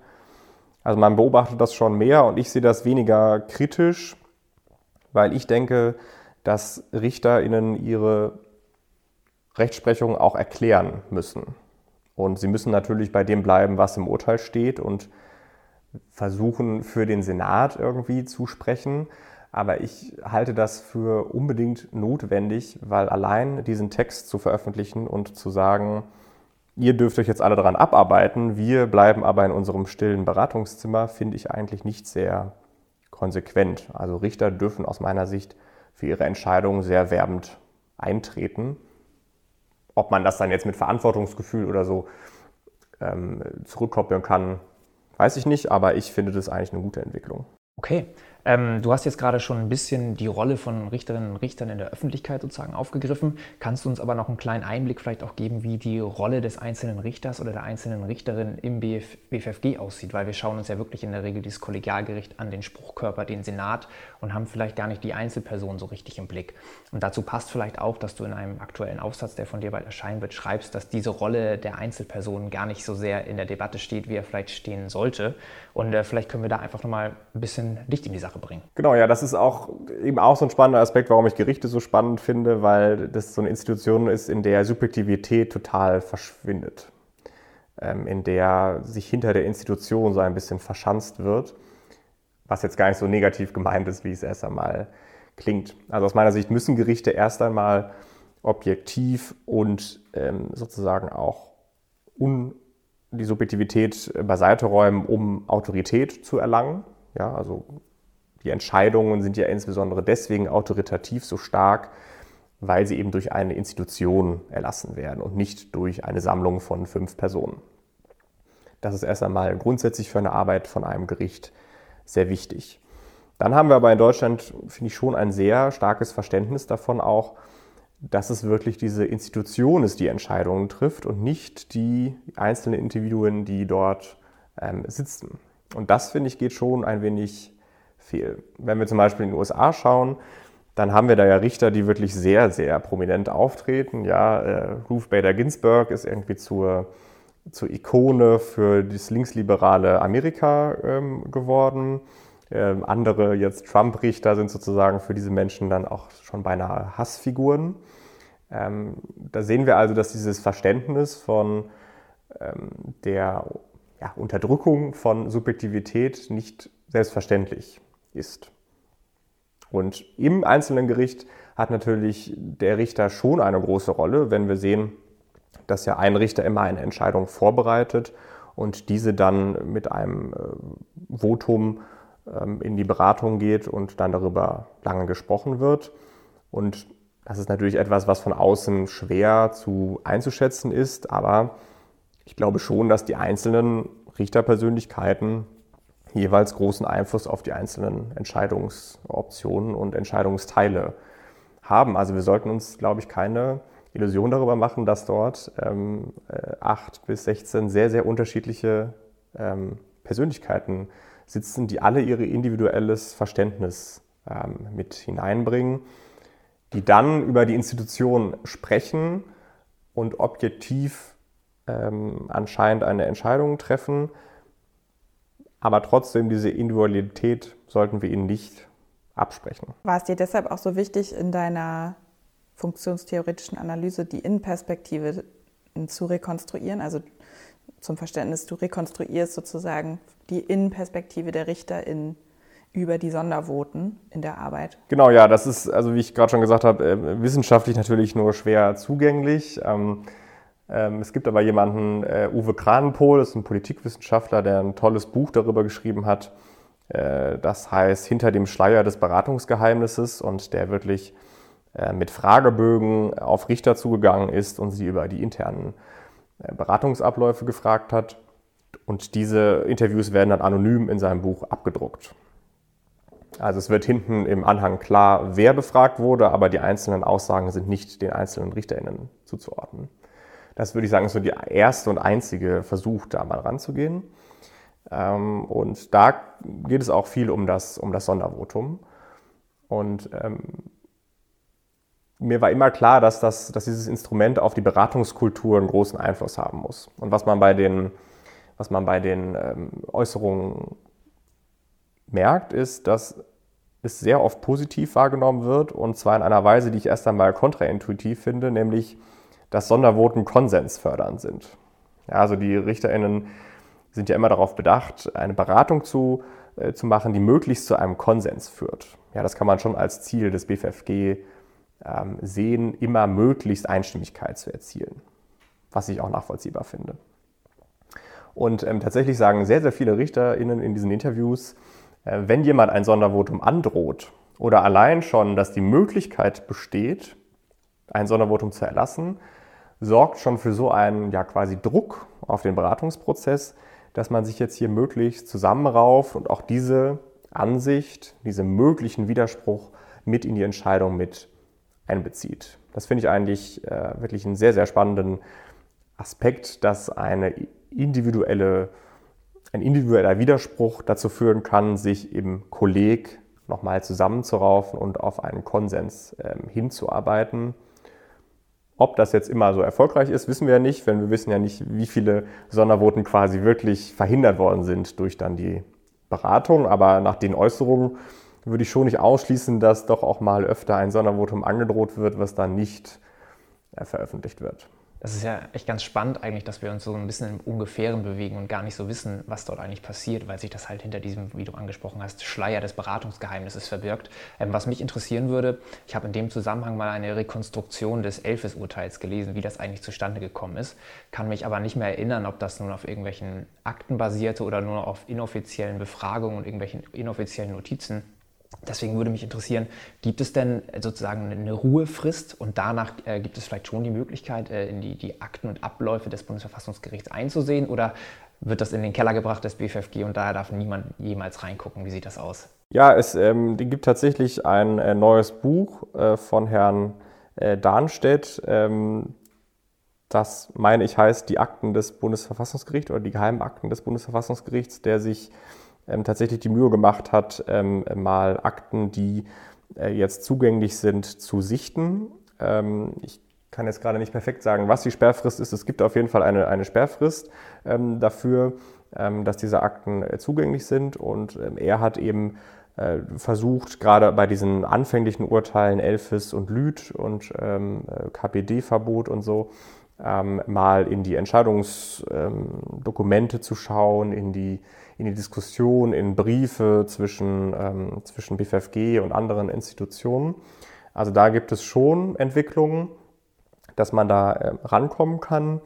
Also man beobachtet das schon mehr und ich sehe das weniger kritisch, weil ich denke, dass RichterInnen ihre Rechtsprechung auch erklären müssen. Und sie müssen natürlich bei dem bleiben, was im Urteil steht und versuchen für den Senat irgendwie zu sprechen. Aber ich halte das für unbedingt notwendig, weil allein diesen Text zu veröffentlichen und zu sagen, ihr dürft euch jetzt alle daran abarbeiten, wir bleiben aber in unserem stillen Beratungszimmer, finde ich eigentlich nicht sehr konsequent. Also Richter dürfen aus meiner Sicht für ihre Entscheidungen sehr werbend eintreten. Ob man das dann jetzt mit Verantwortungsgefühl oder so ähm, zurückkoppeln kann, weiß ich nicht, aber ich finde das eigentlich eine gute Entwicklung. Okay, ähm, du hast jetzt gerade schon ein bisschen die Rolle von Richterinnen und Richtern in der Öffentlichkeit sozusagen aufgegriffen. Kannst du uns aber noch einen kleinen Einblick vielleicht auch geben, wie die Rolle des einzelnen Richters oder der einzelnen Richterin im Bf BFFG aussieht? Weil wir schauen uns ja wirklich in der Regel dieses Kollegialgericht an, den Spruchkörper, den Senat und haben vielleicht gar nicht die Einzelperson so richtig im Blick. Und dazu passt vielleicht auch, dass du in einem aktuellen Aufsatz, der von dir bald erscheinen wird, schreibst, dass diese Rolle der Einzelperson gar nicht so sehr in der Debatte steht, wie er vielleicht stehen sollte. Und äh, vielleicht können wir da einfach nochmal ein bisschen Licht in die Sache Sache bringen. Genau, ja, das ist auch eben auch so ein spannender Aspekt, warum ich Gerichte so spannend finde, weil das so eine Institution ist, in der Subjektivität total verschwindet, ähm, in der sich hinter der Institution so ein bisschen verschanzt wird, was jetzt gar nicht so negativ gemeint ist, wie es erst einmal klingt. Also aus meiner Sicht müssen Gerichte erst einmal objektiv und ähm, sozusagen auch un die Subjektivität beiseite räumen, um Autorität zu erlangen. Ja, also die Entscheidungen sind ja insbesondere deswegen autoritativ so stark, weil sie eben durch eine Institution erlassen werden und nicht durch eine Sammlung von fünf Personen. Das ist erst einmal grundsätzlich für eine Arbeit von einem Gericht sehr wichtig. Dann haben wir aber in Deutschland, finde ich, schon ein sehr starkes Verständnis davon auch, dass es wirklich diese Institution ist, die Entscheidungen trifft und nicht die einzelnen Individuen, die dort ähm, sitzen. Und das, finde ich, geht schon ein wenig fehl. Wenn wir zum Beispiel in den USA schauen, dann haben wir da ja Richter, die wirklich sehr, sehr prominent auftreten. Ja, äh, Ruth Bader Ginsburg ist irgendwie zur, zur Ikone für das linksliberale Amerika ähm, geworden. Ähm, andere jetzt Trump-Richter sind sozusagen für diese Menschen dann auch schon beinahe Hassfiguren. Ähm, da sehen wir also, dass dieses Verständnis von ähm, der ja, Unterdrückung von Subjektivität nicht selbstverständlich ist. Und im einzelnen Gericht hat natürlich der Richter schon eine große Rolle, wenn wir sehen, dass ja ein Richter immer eine Entscheidung vorbereitet und diese dann mit einem äh, Votum ähm, in die Beratung geht und dann darüber lange gesprochen wird. Und das ist natürlich etwas, was von außen schwer zu einzuschätzen ist, aber ich glaube schon, dass die einzelnen Richterpersönlichkeiten jeweils großen Einfluss auf die einzelnen Entscheidungsoptionen und Entscheidungsteile haben. Also wir sollten uns, glaube ich, keine Illusion darüber machen, dass dort ähm, 8 äh, bis 16 sehr, sehr unterschiedliche ähm, Persönlichkeiten sitzen, die alle ihr individuelles Verständnis ähm, mit hineinbringen, die dann über die Institution sprechen und objektiv ähm, anscheinend eine Entscheidung treffen. Aber trotzdem, diese Individualität sollten wir ihnen nicht absprechen. War es dir deshalb auch so wichtig, in deiner funktionstheoretischen Analyse die Innenperspektive zu rekonstruieren? Also zum Verständnis, du rekonstruierst sozusagen die Innenperspektive der Richter in, über die Sondervoten in der Arbeit. Genau, ja, das ist, also wie ich gerade schon gesagt habe, äh, wissenschaftlich natürlich nur schwer zugänglich. Ähm, es gibt aber jemanden, äh, Uwe Kranenpohl, das ist ein Politikwissenschaftler, der ein tolles Buch darüber geschrieben hat. Äh, das heißt Hinter dem Schleier des Beratungsgeheimnisses und der wirklich äh, mit Fragebögen auf Richter zugegangen ist und sie über die internen Beratungsabläufe gefragt hat. Und diese Interviews werden dann anonym in seinem Buch abgedruckt. Also es wird hinten im Anhang klar, wer befragt wurde, aber die einzelnen Aussagen sind nicht den einzelnen RichterInnen zuzuordnen. Das würde ich sagen, ist so der erste und einzige Versuch, da mal ranzugehen. Ähm, und da geht es auch viel um das, um das Sondervotum. Und ähm, mir war immer klar, dass, das, dass dieses Instrument auf die Beratungskultur einen großen Einfluss haben muss. Und was man bei den, was man bei den ähm, Äußerungen merkt, ist, dass es sehr oft positiv wahrgenommen wird und zwar in einer Weise, die ich erst einmal kontraintuitiv finde, nämlich dass Sondervoten konsensfördernd sind. Ja, also die RichterInnen sind ja immer darauf bedacht, eine Beratung zu, äh, zu machen, die möglichst zu einem Konsens führt. Ja, das kann man schon als Ziel des BFFG ähm, sehen, immer möglichst Einstimmigkeit zu erzielen, was ich auch nachvollziehbar finde. Und ähm, tatsächlich sagen sehr, sehr viele RichterInnen in diesen Interviews, äh, wenn jemand ein Sondervotum androht oder allein schon, dass die Möglichkeit besteht, ein Sondervotum zu erlassen, sorgt schon für so einen ja quasi Druck auf den Beratungsprozess, dass man sich jetzt hier möglichst zusammenrauft und auch diese Ansicht, diesen möglichen Widerspruch mit in die Entscheidung mit einbezieht. Das finde ich eigentlich äh, wirklich einen sehr, sehr spannenden Aspekt, dass eine individuelle, ein individueller Widerspruch dazu führen kann, sich im Kolleg nochmal zusammenzuraufen und auf einen Konsens ähm, hinzuarbeiten. Ob das jetzt immer so erfolgreich ist, wissen wir ja nicht, denn wir wissen ja nicht, wie viele Sondervoten quasi wirklich verhindert worden sind durch dann die Beratung. Aber nach den Äußerungen würde ich schon nicht ausschließen, dass doch auch mal öfter ein Sondervotum angedroht wird, was dann nicht äh, veröffentlicht wird. Das ist ja echt ganz spannend eigentlich, dass wir uns so ein bisschen im Ungefähren bewegen und gar nicht so wissen, was dort eigentlich passiert, weil sich das halt hinter diesem, wie du angesprochen hast, Schleier des Beratungsgeheimnisses verbirgt. Ähm, was mich interessieren würde, ich habe in dem Zusammenhang mal eine Rekonstruktion des Elfes-Urteils gelesen, wie das eigentlich zustande gekommen ist, kann mich aber nicht mehr erinnern, ob das nun auf irgendwelchen Akten basierte oder nur auf inoffiziellen Befragungen und irgendwelchen inoffiziellen Notizen. Deswegen würde mich interessieren, gibt es denn sozusagen eine Ruhefrist und danach äh, gibt es vielleicht schon die Möglichkeit, äh, in die, die, Akten und Abläufe des Bundesverfassungsgerichts einzusehen oder wird das in den Keller gebracht, das BFFG, und daher darf niemand jemals reingucken. Wie sieht das aus? Ja, es ähm, gibt tatsächlich ein äh, neues Buch äh, von Herrn äh, Darnstedt. Ähm, das, meine ich, heißt Die Akten des Bundesverfassungsgerichts oder die Geheimakten des Bundesverfassungsgerichts, der sich ähm, tatsächlich die Mühe gemacht hat, ähm, mal Akten, die äh, jetzt zugänglich sind, zu sichten. Ähm, ich kann jetzt gerade nicht perfekt sagen, was die Sperrfrist ist. Es gibt auf jeden Fall eine, eine Sperrfrist ähm, dafür, ähm, dass diese Akten äh, zugänglich sind. Und ähm, er hat eben äh, versucht, gerade bei diesen anfänglichen Urteilen Elfis und Lüth und äh, KPD-Verbot und so, mal in die Entscheidungsdokumente zu schauen, in die, in die Diskussion, in Briefe zwischen, ähm, zwischen BFFG und anderen Institutionen. Also da gibt es schon Entwicklungen dass man da äh, rankommen kann.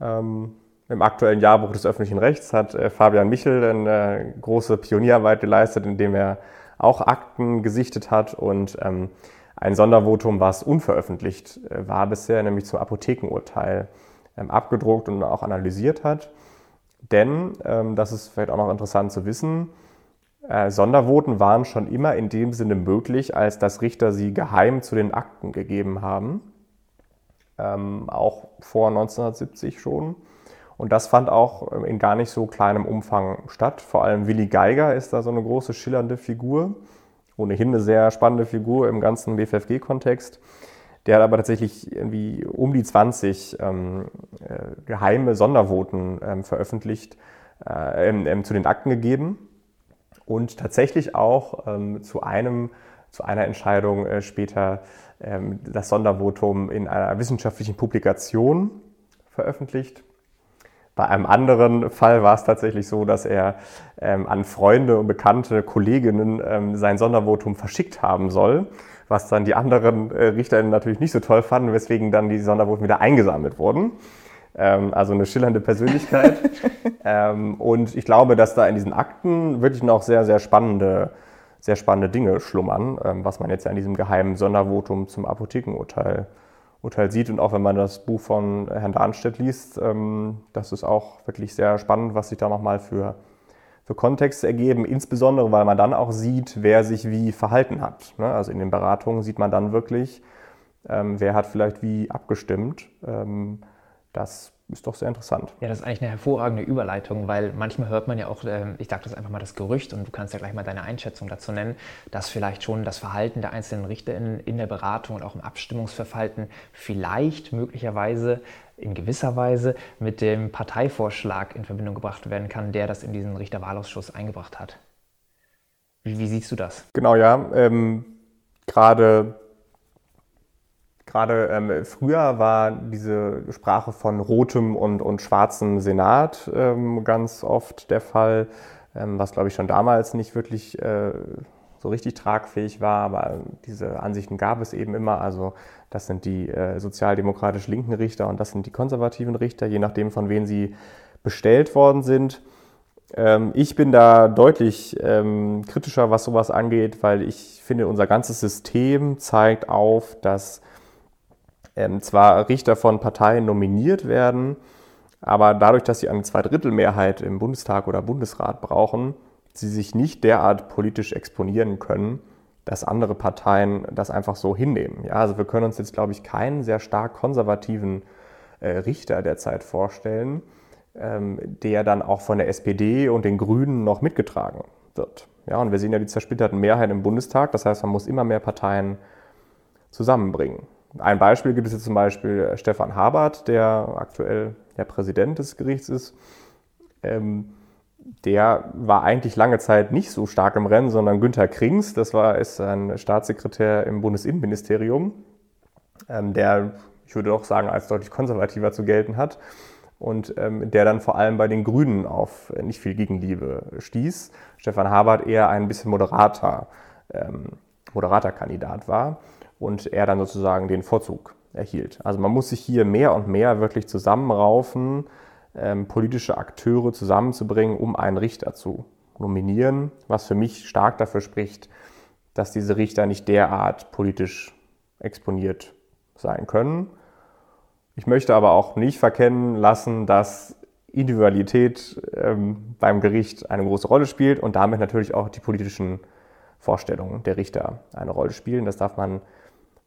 Ähm, Im aktuellen Jahrbuch des öffentlichen Rechts hat äh, Fabian Michel eine große Pionierarbeit geleistet, indem er auch Akten gesichtet hat und ähm, ein Sondervotum, was unveröffentlicht äh, war bisher, nämlich zum Apothekenurteil, ähm, abgedruckt und auch analysiert hat. Denn, ähm, das ist vielleicht auch noch interessant zu wissen, äh, Sondervoten waren schon immer in dem Sinne möglich, als dass Richter sie geheim zu den Akten gegeben haben ähm, auch vor 1970 schon. Und das fand auch ähm, in gar nicht so kleinem Umfang statt. Vor allem Willi Geiger ist da so eine große schillernde Figur. Ohnehin eine sehr spannende Figur im ganzen BFFG-Kontext. Der hat aber tatsächlich irgendwie um die 20 ähm, äh, geheime Sondervoten ähm, veröffentlicht, äh, ähm, zu den Akten gegeben und tatsächlich auch ähm, zu einem zu einer Entscheidung äh, später ähm, das Sondervotum in einer wissenschaftlichen Publikation veröffentlicht. Bei einem anderen Fall war es tatsächlich so, dass er ähm, an Freunde und bekannte Kolleginnen ähm, sein Sondervotum verschickt haben soll, was dann die anderen äh, Richter natürlich nicht so toll fanden, weswegen dann die Sondervoten wieder eingesammelt wurden. Ähm, also eine schillernde Persönlichkeit. [laughs] ähm, und ich glaube, dass da in diesen Akten wirklich noch sehr, sehr spannende sehr spannende Dinge schlummern, ähm, was man jetzt ja in diesem geheimen Sondervotum zum Apothekenurteil Urteil sieht. Und auch wenn man das Buch von Herrn Darnstedt liest, ähm, das ist auch wirklich sehr spannend, was sich da nochmal für, für Kontexte ergeben, insbesondere weil man dann auch sieht, wer sich wie verhalten hat. Ne? Also in den Beratungen sieht man dann wirklich, ähm, wer hat vielleicht wie abgestimmt. das ist doch sehr interessant. Ja, das ist eigentlich eine hervorragende Überleitung, weil manchmal hört man ja auch, ähm, ich sage das einfach mal, das Gerücht und du kannst ja gleich mal deine Einschätzung dazu nennen, dass vielleicht schon das Verhalten der einzelnen RichterInnen in der Beratung und auch im Abstimmungsverhalten vielleicht möglicherweise in gewisser Weise mit dem Parteivorschlag in Verbindung gebracht werden kann, der das in diesen Richterwahlausschuss eingebracht hat. Wie, wie siehst du das? Genau, ja. Ähm, Gerade Gerade ähm, früher war diese Sprache von rotem und, und schwarzem Senat ähm, ganz oft der Fall, ähm, was glaube ich schon damals nicht wirklich äh, so richtig tragfähig war, aber diese Ansichten gab es eben immer. Also das sind die äh, sozialdemokratisch linken Richter und das sind die konservativen Richter, je nachdem von wem sie bestellt worden sind. Ähm, ich bin da deutlich ähm, kritischer, was sowas angeht, weil ich finde, unser ganzes System zeigt auf, dass ähm, zwar Richter von Parteien nominiert werden, aber dadurch, dass sie eine Zweidrittelmehrheit im Bundestag oder Bundesrat brauchen, sie sich nicht derart politisch exponieren können, dass andere Parteien das einfach so hinnehmen. Ja, also wir können uns jetzt, glaube ich, keinen sehr stark konservativen äh, Richter derzeit vorstellen, ähm, der dann auch von der SPD und den Grünen noch mitgetragen wird. Ja, und wir sehen ja die zersplitterten Mehrheiten im Bundestag. Das heißt, man muss immer mehr Parteien zusammenbringen. Ein Beispiel gibt es jetzt zum Beispiel äh, Stefan Habert, der aktuell der Präsident des Gerichts ist. Ähm, der war eigentlich lange Zeit nicht so stark im Rennen, sondern Günther Krings, das war, ist ein Staatssekretär im Bundesinnenministerium, ähm, der, ich würde auch sagen, als deutlich konservativer zu gelten hat und ähm, der dann vor allem bei den Grünen auf nicht viel Gegenliebe stieß. Stefan Habert eher ein bisschen moderater, ähm, moderater Kandidat war und er dann sozusagen den Vorzug erhielt. Also man muss sich hier mehr und mehr wirklich zusammenraufen, ähm, politische Akteure zusammenzubringen, um einen Richter zu nominieren, was für mich stark dafür spricht, dass diese Richter nicht derart politisch exponiert sein können. Ich möchte aber auch nicht verkennen lassen, dass Individualität ähm, beim Gericht eine große Rolle spielt und damit natürlich auch die politischen Vorstellungen der Richter eine Rolle spielen. Das darf man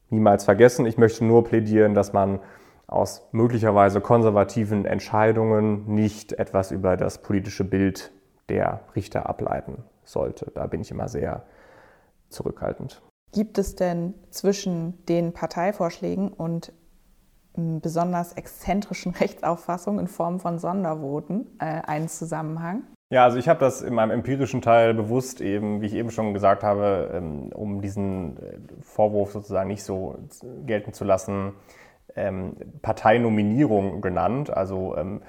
niemals vergessen. Ich möchte nur plädieren, dass man aus möglicherweise konservativen Entscheidungen nicht etwas über das politische Bild der Richter ableiten sollte. Da bin ich immer sehr zurückhaltend. Gibt es denn zwischen den Parteivorschlägen und besonders exzentrischen [laughs] Rechtsauffassungen in Form von Sondervoten äh, einen Zusammenhang? Ja, also ich habe das in meinem empirischen Teil bewusst eben, wie ich eben schon gesagt habe, ähm, um diesen äh, Vorwurf sozusagen nicht so gelten zu lassen, ähm, Parteinominierung genannt. Also ähm,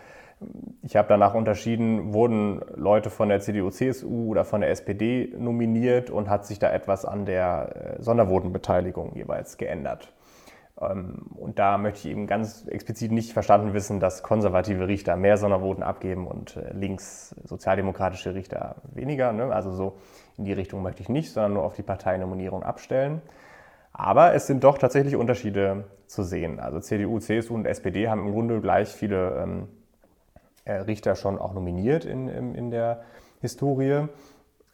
ich habe danach unterschieden, wurden Leute von der CDU, CSU oder von der SPD nominiert und hat sich da etwas an der äh, Sondervotenbeteiligung jeweils geändert. Ähm, und da möchte ich eben ganz explizit nicht verstanden wissen, dass konservative Richter mehr Sondervoten abgeben und äh, links sozialdemokratische Richter weniger. Ne? Also so in die Richtung möchte ich nicht, sondern nur auf die Parteinominierung abstellen. Aber es sind doch tatsächlich Unterschiede zu sehen. Also CDU, CSU und SPD haben im Grunde gleich viele ähm, äh, Richter schon auch nominiert in, in, in der Historie.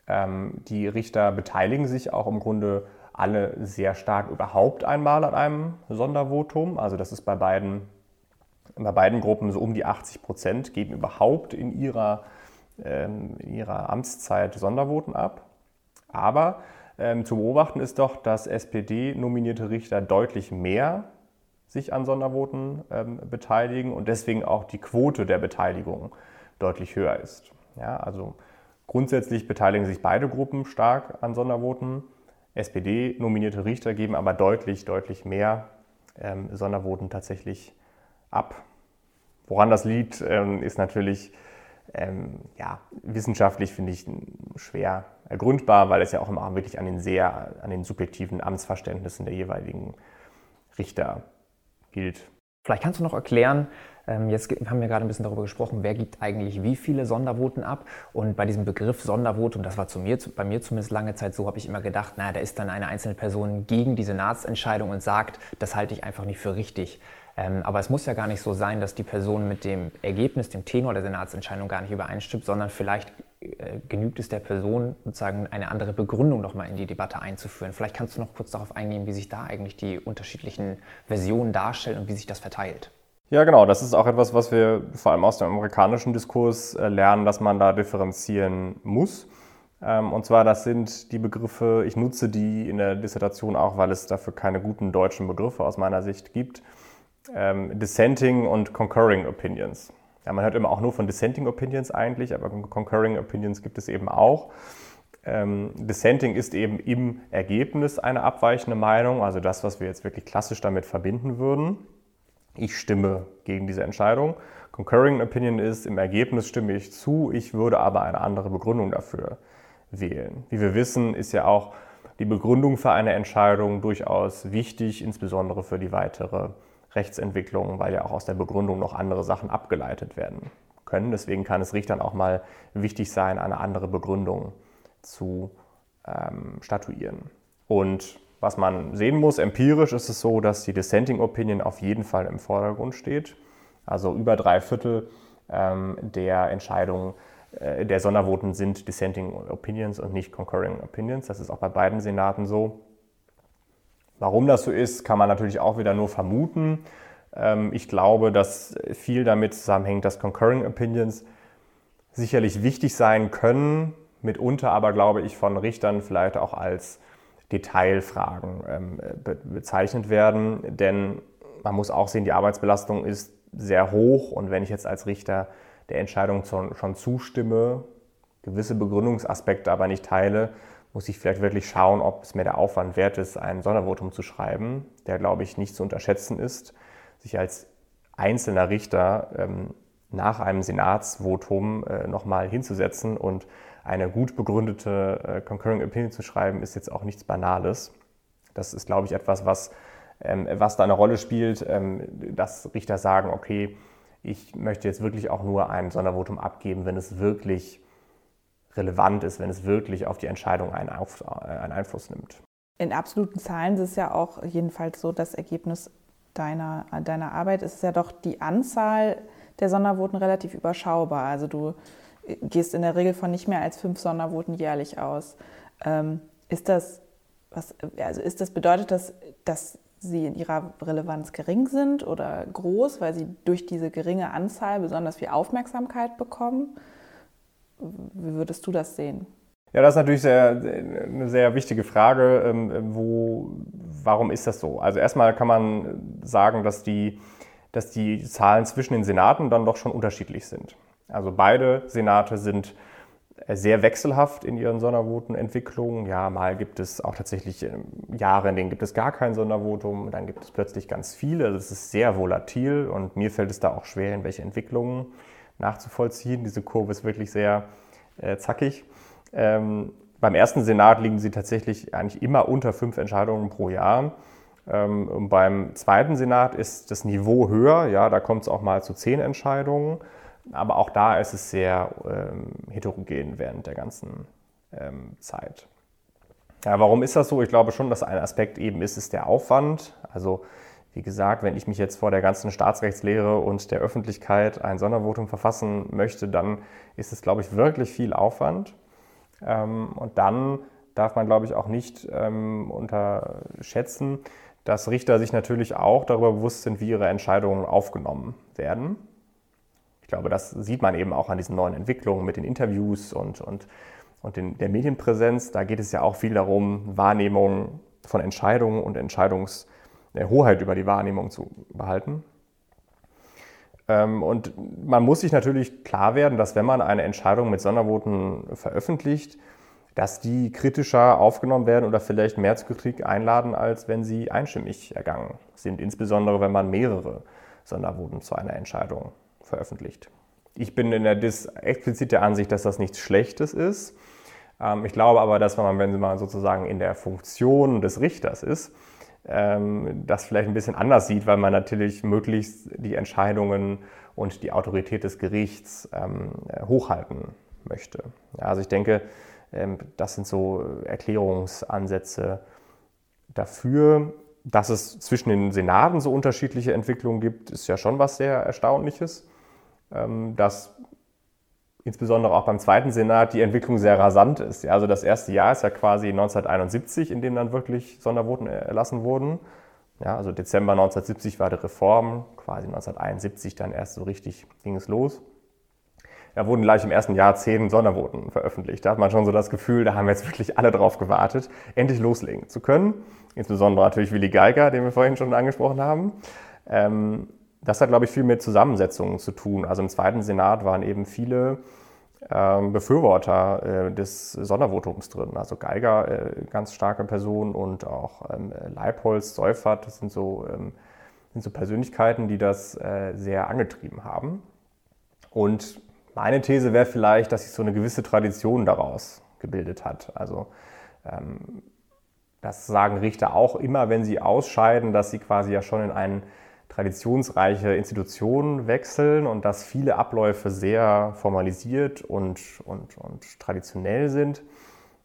Ähm, die Richter beteiligen sich auch im Grunde alle sehr stark überhaupt einmal an einem Sondervotum. Also das ist bei beiden, bei beiden Gruppen so um die 80 Prozent geben überhaupt in ihrer, ähm, in ihrer Amtszeit Sondervoten ab. Aber ähm, zu beobachten ist doch, dass SPD-nominierte Richter deutlich mehr sich an Sondervoten ähm, beteiligen und deswegen auch die Quote der Beteiligung deutlich höher ist. Ja, also grundsätzlich beteiligen sich beide Gruppen stark an Sondervoten. SPD-nominierte Richter geben aber deutlich, deutlich mehr ähm, Sondervoten tatsächlich ab. Woran das liegt, ähm, ist natürlich ähm, ja, wissenschaftlich, finde ich, schwer ergründbar, weil es ja auch immer wirklich an den sehr, an den subjektiven Amtsverständnissen der jeweiligen Richter gilt. Vielleicht kannst du noch erklären, ähm, jetzt haben wir gerade ein bisschen darüber gesprochen, wer gibt eigentlich wie viele Sondervoten ab. Und bei diesem Begriff Sondervotum, das war zu mir, bei mir zumindest lange Zeit so, habe ich immer gedacht, naja, da ist dann eine einzelne Person gegen die Senatsentscheidung und sagt, das halte ich einfach nicht für richtig. Ähm, aber es muss ja gar nicht so sein, dass die Person mit dem Ergebnis, dem Tenor der Senatsentscheidung gar nicht übereinstimmt, sondern vielleicht äh, genügt es der Person, sozusagen eine andere Begründung nochmal in die Debatte einzuführen. Vielleicht kannst du noch kurz darauf eingehen, wie sich da eigentlich die unterschiedlichen Versionen darstellen und wie sich das verteilt. Ja, genau. Das ist auch etwas, was wir vor allem aus dem amerikanischen Diskurs äh, lernen, dass man da differenzieren muss. Ähm, und zwar, das sind die Begriffe, ich nutze die in der Dissertation auch, weil es dafür keine guten deutschen Begriffe aus meiner Sicht gibt. Ähm, dissenting und concurring opinions. Ja, man hört immer auch nur von dissenting opinions eigentlich, aber concurring opinions gibt es eben auch. Ähm, dissenting ist eben im Ergebnis eine abweichende Meinung, also das, was wir jetzt wirklich klassisch damit verbinden würden ich stimme gegen diese Entscheidung. Concurring Opinion ist, im Ergebnis stimme ich zu, ich würde aber eine andere Begründung dafür wählen. Wie wir wissen, ist ja auch die Begründung für eine Entscheidung durchaus wichtig, insbesondere für die weitere Rechtsentwicklung, weil ja auch aus der Begründung noch andere Sachen abgeleitet werden können. Deswegen kann es Richtern auch mal wichtig sein, eine andere Begründung zu ähm, statuieren. Und was man sehen muss, empirisch ist es so, dass die Dissenting Opinion auf jeden Fall im Vordergrund steht. Also über drei Viertel ähm, der Entscheidungen äh, der Sondervoten sind Dissenting Opinions und nicht Concurring Opinions. Das ist auch bei beiden Senaten so. Warum das so ist, kann man natürlich auch wieder nur vermuten. Ähm, ich glaube, dass viel damit zusammenhängt, dass Concurring Opinions sicherlich wichtig sein können, mitunter aber, glaube ich, von Richtern vielleicht auch als Detailfragen ähm, be bezeichnet werden. Denn man muss auch sehen, die Arbeitsbelastung ist sehr hoch und wenn ich jetzt als Richter der Entscheidung schon zustimme, gewisse Begründungsaspekte aber nicht teile, muss ich vielleicht wirklich schauen, ob es mir der Aufwand wert ist, ein Sondervotum zu schreiben, der, glaube ich, nicht zu unterschätzen ist, sich als einzelner Richter ähm, nach einem Senatsvotum äh, nochmal hinzusetzen und eine gut begründete äh, Concurring Opinion zu schreiben, ist jetzt auch nichts Banales. Das ist, glaube ich, etwas, was, ähm, was da eine Rolle spielt, ähm, dass Richter sagen, okay, ich möchte jetzt wirklich auch nur ein Sondervotum abgeben, wenn es wirklich relevant ist, wenn es wirklich auf die Entscheidung einen, auf, äh, einen Einfluss nimmt. In absoluten Zahlen ist es ja auch jedenfalls so, das Ergebnis deiner, deiner Arbeit ist ja doch die Anzahl der Sondervoten relativ überschaubar. Also du äh, gehst in der Regel von nicht mehr als fünf Sondervoten jährlich aus. Ähm, ist das, was, also ist das, bedeutet das, dass sie in ihrer Relevanz gering sind oder groß, weil sie durch diese geringe Anzahl besonders viel Aufmerksamkeit bekommen? Wie würdest du das sehen? Ja, das ist natürlich sehr, eine sehr wichtige Frage. Ähm, wo, warum ist das so? Also erstmal kann man sagen, dass die, dass die Zahlen zwischen den Senaten dann doch schon unterschiedlich sind. Also beide Senate sind sehr wechselhaft in ihren Sondervotenentwicklungen. Ja, mal gibt es auch tatsächlich ähm, Jahre, in denen gibt es gar kein Sondervotum, dann gibt es plötzlich ganz viele. Also es ist sehr volatil und mir fällt es da auch schwer, in welche Entwicklungen nachzuvollziehen. Diese Kurve ist wirklich sehr äh, zackig. Ähm, beim ersten Senat liegen sie tatsächlich eigentlich immer unter fünf Entscheidungen pro Jahr. Ähm, beim zweiten Senat ist das Niveau höher, ja, da kommt es auch mal zu zehn Entscheidungen. Aber auch da ist es sehr ähm, heterogen während der ganzen ähm, Zeit. Ja, warum ist das so? Ich glaube schon, dass ein Aspekt eben ist, ist der Aufwand. Also wie gesagt, wenn ich mich jetzt vor der ganzen Staatsrechtslehre und der Öffentlichkeit ein Sondervotum verfassen möchte, dann ist es, glaube ich, wirklich viel Aufwand. Ähm, und dann darf man, glaube ich, auch nicht ähm, unterschätzen, dass Richter sich natürlich auch darüber bewusst sind, wie ihre Entscheidungen aufgenommen werden. Ich glaube, das sieht man eben auch an diesen neuen Entwicklungen mit den Interviews und, und, und den, der Medienpräsenz. Da geht es ja auch viel darum, Wahrnehmung von Entscheidungen und Entscheidungshoheit über die Wahrnehmung zu behalten. Ähm, und man muss sich natürlich klar werden, dass wenn man eine Entscheidung mit Sondervoten veröffentlicht, dass die kritischer aufgenommen werden oder vielleicht mehr zur Kritik einladen, als wenn sie einstimmig ergangen sind, insbesondere wenn man mehrere Sondervoten zu einer Entscheidung veröffentlicht. Ich bin in der Dis explizit der Ansicht, dass das nichts Schlechtes ist. Ähm, ich glaube aber, dass man, wenn man sozusagen in der Funktion des Richters ist, ähm, das vielleicht ein bisschen anders sieht, weil man natürlich möglichst die Entscheidungen und die Autorität des Gerichts ähm, hochhalten möchte. Ja, also ich denke, ähm, das sind so Erklärungsansätze dafür. Dass es zwischen den Senaten so unterschiedliche Entwicklungen gibt, ist ja schon was sehr Erstaunliches. Dass insbesondere auch beim zweiten Senat die Entwicklung sehr rasant ist. Ja, also das erste Jahr ist ja quasi 1971, in dem dann wirklich Sondervoten erlassen wurden. Ja, also Dezember 1970 war die Reform, quasi 1971 dann erst so richtig ging es los. Da wurden gleich im ersten Jahr zehn Sondervoten veröffentlicht. Da hat man schon so das Gefühl, da haben wir jetzt wirklich alle drauf gewartet, endlich loslegen zu können. Insbesondere natürlich Willi Geiger, den wir vorhin schon angesprochen haben. Ähm, das hat, glaube ich, viel mit Zusammensetzungen zu tun. Also im zweiten Senat waren eben viele ähm, Befürworter äh, des Sondervotums drin. Also Geiger, äh, ganz starke Person und auch ähm, Leibholz, Seufert, das sind so, ähm, sind so Persönlichkeiten, die das äh, sehr angetrieben haben. Und meine These wäre vielleicht, dass sich so eine gewisse Tradition daraus gebildet hat. Also ähm, das sagen Richter auch immer, wenn sie ausscheiden, dass sie quasi ja schon in einen traditionsreiche Institutionen wechseln und dass viele Abläufe sehr formalisiert und, und, und traditionell sind.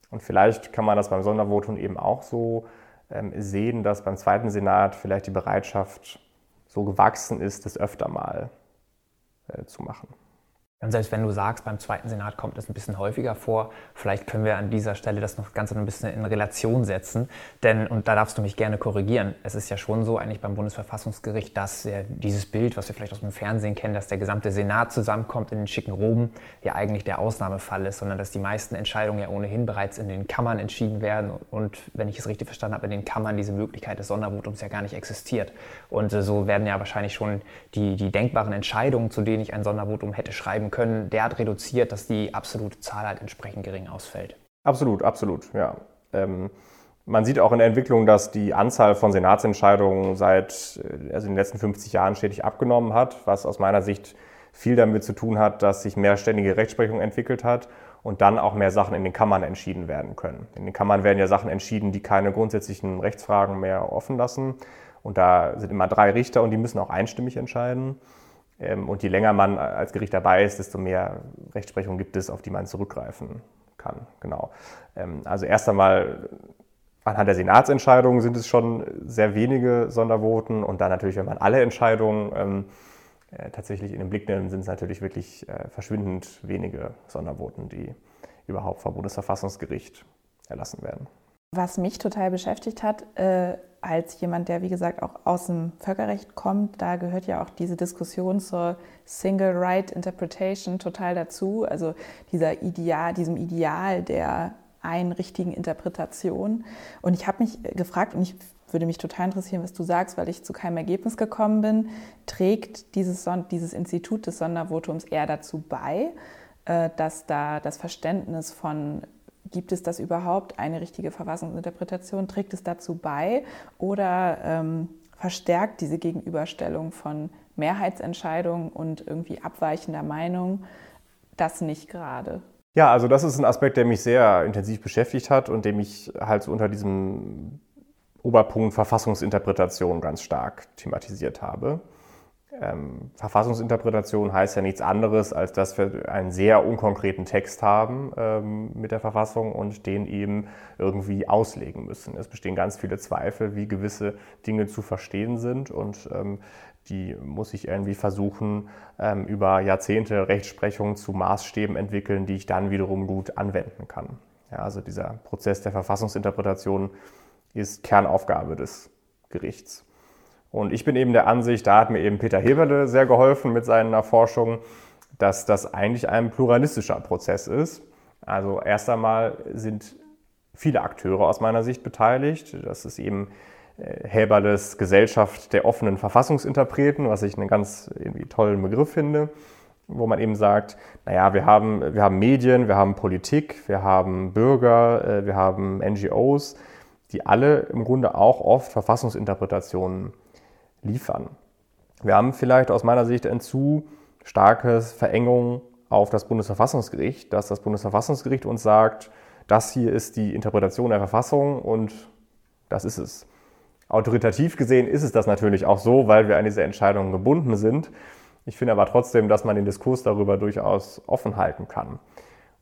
Und vielleicht kann man das beim Sondervotum eben auch so ähm, sehen, dass beim zweiten Senat vielleicht die Bereitschaft so gewachsen ist, das öfter mal äh, zu machen. Und selbst wenn du sagst, beim zweiten Senat kommt es ein bisschen häufiger vor, vielleicht können wir an dieser Stelle das noch ganz ein bisschen in Relation setzen. Denn, und da darfst du mich gerne korrigieren, es ist ja schon so eigentlich beim Bundesverfassungsgericht, dass ja dieses Bild, was wir vielleicht aus dem Fernsehen kennen, dass der gesamte Senat zusammenkommt in den schicken Roben, ja eigentlich der Ausnahmefall ist, sondern dass die meisten Entscheidungen ja ohnehin bereits in den Kammern entschieden werden. Und wenn ich es richtig verstanden habe, in den Kammern diese Möglichkeit des Sondervotums ja gar nicht existiert. Und äh, so werden ja wahrscheinlich schon die, die denkbaren Entscheidungen, zu denen ich ein Sondervotum hätte schreiben bleiben können, derart reduziert, dass die absolute Zahl halt entsprechend gering ausfällt. Absolut, absolut, ja. Ähm, man sieht auch in der Entwicklung, dass die Anzahl von Senatsentscheidungen seit äh, also in den letzten 50 Jahren stetig abgenommen hat, was aus meiner Sicht viel damit zu tun hat, dass sich mehrständige Rechtsprechung entwickelt hat und dann auch mehr Sachen in den Kammern entschieden werden können. In den Kammern werden ja Sachen entschieden, die keine grundsätzlichen Rechtsfragen mehr offen lassen. Und da sind immer drei Richter und die müssen auch einstimmig entscheiden. Ähm, und je länger man als Gericht dabei ist, desto mehr Rechtsprechung gibt es, auf die man zurückgreifen kann. Genau. Ähm, also erst einmal anhand der Senatsentscheidungen sind es schon sehr wenige Sondervoten und dann natürlich, wenn man alle Entscheidungen ähm, äh, tatsächlich in den Blick nehmen, sind es natürlich wirklich äh, verschwindend wenige Sondervoten, die überhaupt vom Bundesverfassungsgericht erlassen werden. Was mich total beschäftigt hat, äh, als jemand, der wie gesagt auch aus dem Völkerrecht kommt, da gehört ja auch diese Diskussion zur Single Right Interpretation total dazu. Also dieser Ideal, diesem Ideal der einen richtigen Interpretation. Und ich habe mich gefragt, und ich würde mich total interessieren, was du sagst, weil ich zu keinem Ergebnis gekommen bin, trägt dieses, dieses Institut des Sondervotums eher dazu bei, äh, dass da das Verständnis von Gibt es das überhaupt, eine richtige Verfassungsinterpretation? Trägt es dazu bei oder ähm, verstärkt diese Gegenüberstellung von Mehrheitsentscheidungen und irgendwie abweichender Meinung das nicht gerade? Ja, also das ist ein Aspekt, der mich sehr intensiv beschäftigt hat und dem ich halt so unter diesem Oberpunkt Verfassungsinterpretation ganz stark thematisiert habe. Ähm, Verfassungsinterpretation heißt ja nichts anderes, als dass wir einen sehr unkonkreten Text haben ähm, mit der Verfassung und den eben irgendwie auslegen müssen. Es bestehen ganz viele Zweifel, wie gewisse Dinge zu verstehen sind und ähm, die muss ich irgendwie versuchen, ähm, über Jahrzehnte Rechtsprechung zu Maßstäben entwickeln, die ich dann wiederum gut anwenden kann. Ja, also dieser Prozess der Verfassungsinterpretation ist Kernaufgabe des Gerichts. Und ich bin eben der Ansicht, da hat mir eben Peter Heberle sehr geholfen mit seinen Erforschungen, dass das eigentlich ein pluralistischer Prozess ist. Also erst einmal sind viele Akteure aus meiner Sicht beteiligt. Das ist eben äh, Häberles Gesellschaft der offenen Verfassungsinterpreten, was ich einen ganz irgendwie tollen Begriff finde, wo man eben sagt, naja, wir haben, wir haben Medien, wir haben Politik, wir haben Bürger, äh, wir haben NGOs, die alle im Grunde auch oft Verfassungsinterpretationen liefern. Wir haben vielleicht aus meiner Sicht eine zu starke Verengung auf das Bundesverfassungsgericht, dass das Bundesverfassungsgericht uns sagt, das hier ist die Interpretation der Verfassung und das ist es. Autoritativ gesehen ist es das natürlich auch so, weil wir an diese Entscheidungen gebunden sind. Ich finde aber trotzdem, dass man den Diskurs darüber durchaus offen halten kann.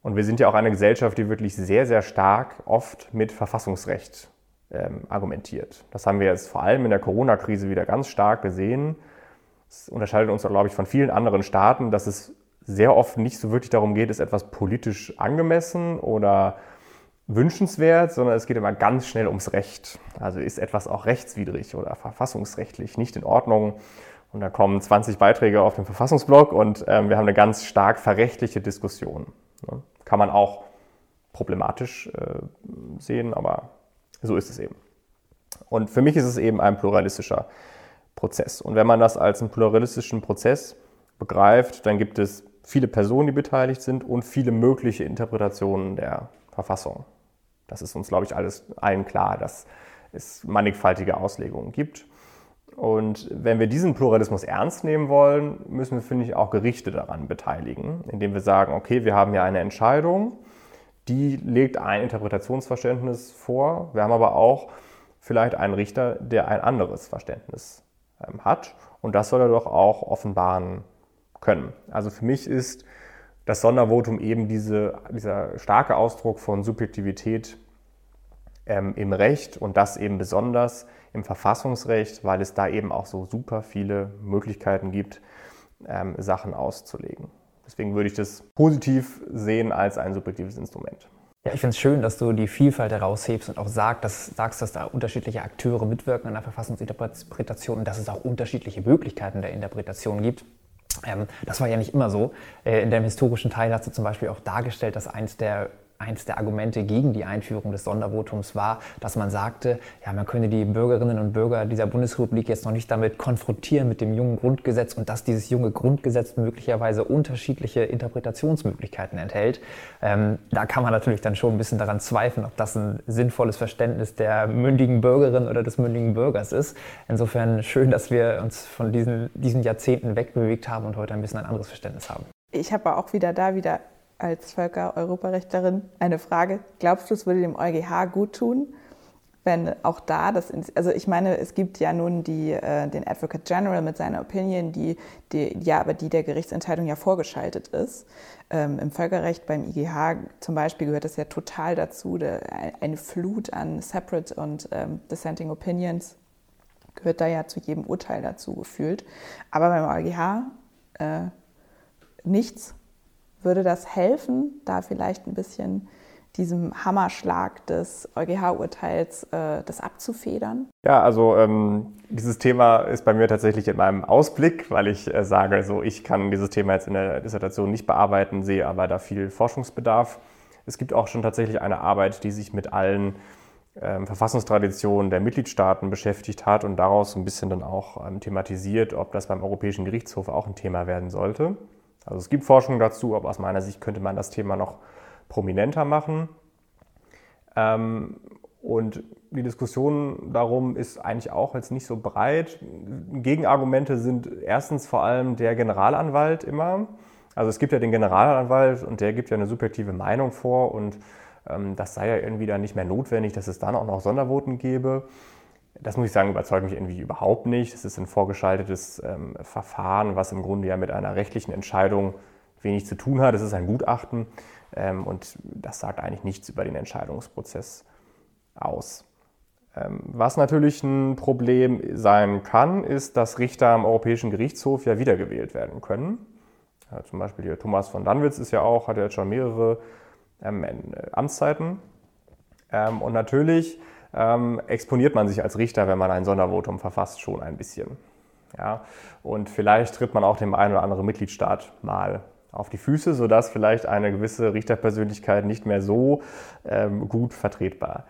Und wir sind ja auch eine Gesellschaft, die wirklich sehr, sehr stark oft mit Verfassungsrecht ähm, argumentiert. Das haben wir jetzt vor allem in der Corona-Krise wieder ganz stark gesehen. Es unterscheidet uns, glaube ich, von vielen anderen Staaten, dass es sehr oft nicht so wirklich darum geht, ist etwas politisch angemessen oder wünschenswert, sondern es geht immer ganz schnell ums Recht. Also ist etwas auch rechtswidrig oder verfassungsrechtlich nicht in Ordnung. Und da kommen 20 Beiträge auf dem Verfassungsblog und ähm, wir haben eine ganz stark verrechtliche Diskussion. Ne? Kann man auch problematisch äh, sehen, aber so ist es eben. Und für mich ist es eben ein pluralistischer Prozess. Und wenn man das als einen pluralistischen Prozess begreift, dann gibt es viele Personen, die beteiligt sind und viele mögliche Interpretationen der Verfassung. Das ist uns, glaube ich, alles allen klar, dass es mannigfaltige Auslegungen gibt. Und wenn wir diesen Pluralismus ernst nehmen wollen, müssen wir, finde ich, auch Gerichte daran beteiligen, indem wir sagen, okay, wir haben ja eine Entscheidung die legt ein Interpretationsverständnis vor. Wir haben aber auch vielleicht einen Richter, der ein anderes Verständnis ähm, hat. Und das soll er doch auch offenbaren können. Also für mich ist das Sondervotum eben diese, dieser starke Ausdruck von Subjektivität ähm, im Recht und das eben besonders im Verfassungsrecht, weil es da eben auch so super viele Möglichkeiten gibt, ähm, Sachen auszulegen. Deswegen würde ich das positiv sehen als ein subjektives Instrument. Ja, ich finde es schön, dass du die Vielfalt heraushebst und auch sag, dass, sagst, dass da unterschiedliche Akteure mitwirken an der Verfassungsinterpretation und dass es auch unterschiedliche Möglichkeiten der Interpretation gibt. Ähm, das war ja nicht immer so. Äh, in dem historischen Teil hast du zum Beispiel auch dargestellt, dass eins der eins der Argumente gegen die Einführung des Sondervotums war, dass man sagte, ja, man könne die Bürgerinnen und Bürger dieser Bundesrepublik jetzt noch nicht damit konfrontieren mit dem jungen Grundgesetz und dass dieses junge Grundgesetz möglicherweise unterschiedliche Interpretationsmöglichkeiten enthält. Ähm, da kann man natürlich dann schon ein bisschen daran zweifeln, ob das ein sinnvolles Verständnis der mündigen Bürgerin oder des mündigen Bürgers ist. Insofern schön, dass wir uns von diesen, diesen Jahrzehnten wegbewegt haben und heute ein bisschen ein anderes Verständnis haben. Ich habe auch wieder da wieder als Völker-Europarechterin eine Frage. Glaubst du, es würde dem EuGH gut tun, wenn auch da das, also ich meine, es gibt ja nun die, äh, den Advocate General mit seiner Opinion, die, die, ja, aber die der Gerichtsentscheidung ja vorgeschaltet ist. Ähm, Im Völkerrecht beim IGH zum Beispiel gehört das ja total dazu, der, eine Flut an Separate und ähm, Dissenting Opinions gehört da ja zu jedem Urteil dazu gefühlt. Aber beim EuGH äh, nichts. Würde das helfen, da vielleicht ein bisschen diesem Hammerschlag des EuGH-Urteils äh, das abzufedern? Ja, also ähm, dieses Thema ist bei mir tatsächlich in meinem Ausblick, weil ich äh, sage, so ich kann dieses Thema jetzt in der Dissertation nicht bearbeiten, sehe aber da viel Forschungsbedarf. Es gibt auch schon tatsächlich eine Arbeit, die sich mit allen ähm, Verfassungstraditionen der Mitgliedstaaten beschäftigt hat und daraus ein bisschen dann auch ähm, thematisiert, ob das beim Europäischen Gerichtshof auch ein Thema werden sollte. Also es gibt Forschung dazu, aber aus meiner Sicht könnte man das Thema noch prominenter machen. Ähm, und die Diskussion darum ist eigentlich auch jetzt nicht so breit. Gegenargumente sind erstens vor allem der Generalanwalt immer. Also es gibt ja den Generalanwalt und der gibt ja eine subjektive Meinung vor und ähm, das sei ja irgendwie dann nicht mehr notwendig, dass es dann auch noch Sondervoten gäbe. Das muss ich sagen, überzeugt mich irgendwie überhaupt nicht. Es ist ein vorgeschaltetes ähm, Verfahren, was im Grunde ja mit einer rechtlichen Entscheidung wenig zu tun hat. Es ist ein Gutachten ähm, und das sagt eigentlich nichts über den Entscheidungsprozess aus. Ähm, was natürlich ein Problem sein kann, ist, dass Richter am Europäischen Gerichtshof ja wiedergewählt werden können. Ja, zum Beispiel hier Thomas von Danwitz ist ja auch, hat ja jetzt schon mehrere ähm, äh, Amtszeiten. Ähm, und natürlich ähm, exponiert man sich als Richter, wenn man ein Sondervotum verfasst, schon ein bisschen. Ja? Und vielleicht tritt man auch dem einen oder anderen Mitgliedstaat mal auf die Füße, sodass vielleicht eine gewisse Richterpersönlichkeit nicht mehr so ähm, gut vertretbar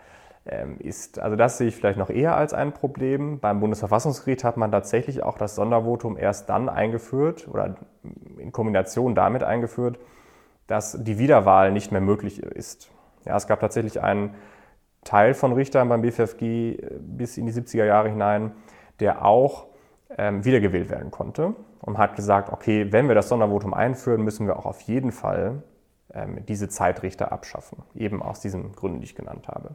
ähm, ist. Also das sehe ich vielleicht noch eher als ein Problem. Beim Bundesverfassungsgericht hat man tatsächlich auch das Sondervotum erst dann eingeführt oder in Kombination damit eingeführt, dass die Wiederwahl nicht mehr möglich ist. Ja, es gab tatsächlich einen Teil von Richtern beim BFFG äh, bis in die 70er Jahre hinein, der auch ähm, wiedergewählt werden konnte und hat gesagt, okay, wenn wir das Sondervotum einführen, müssen wir auch auf jeden Fall ähm, diese Zeitrichter abschaffen, eben aus diesen Gründen, die ich genannt habe.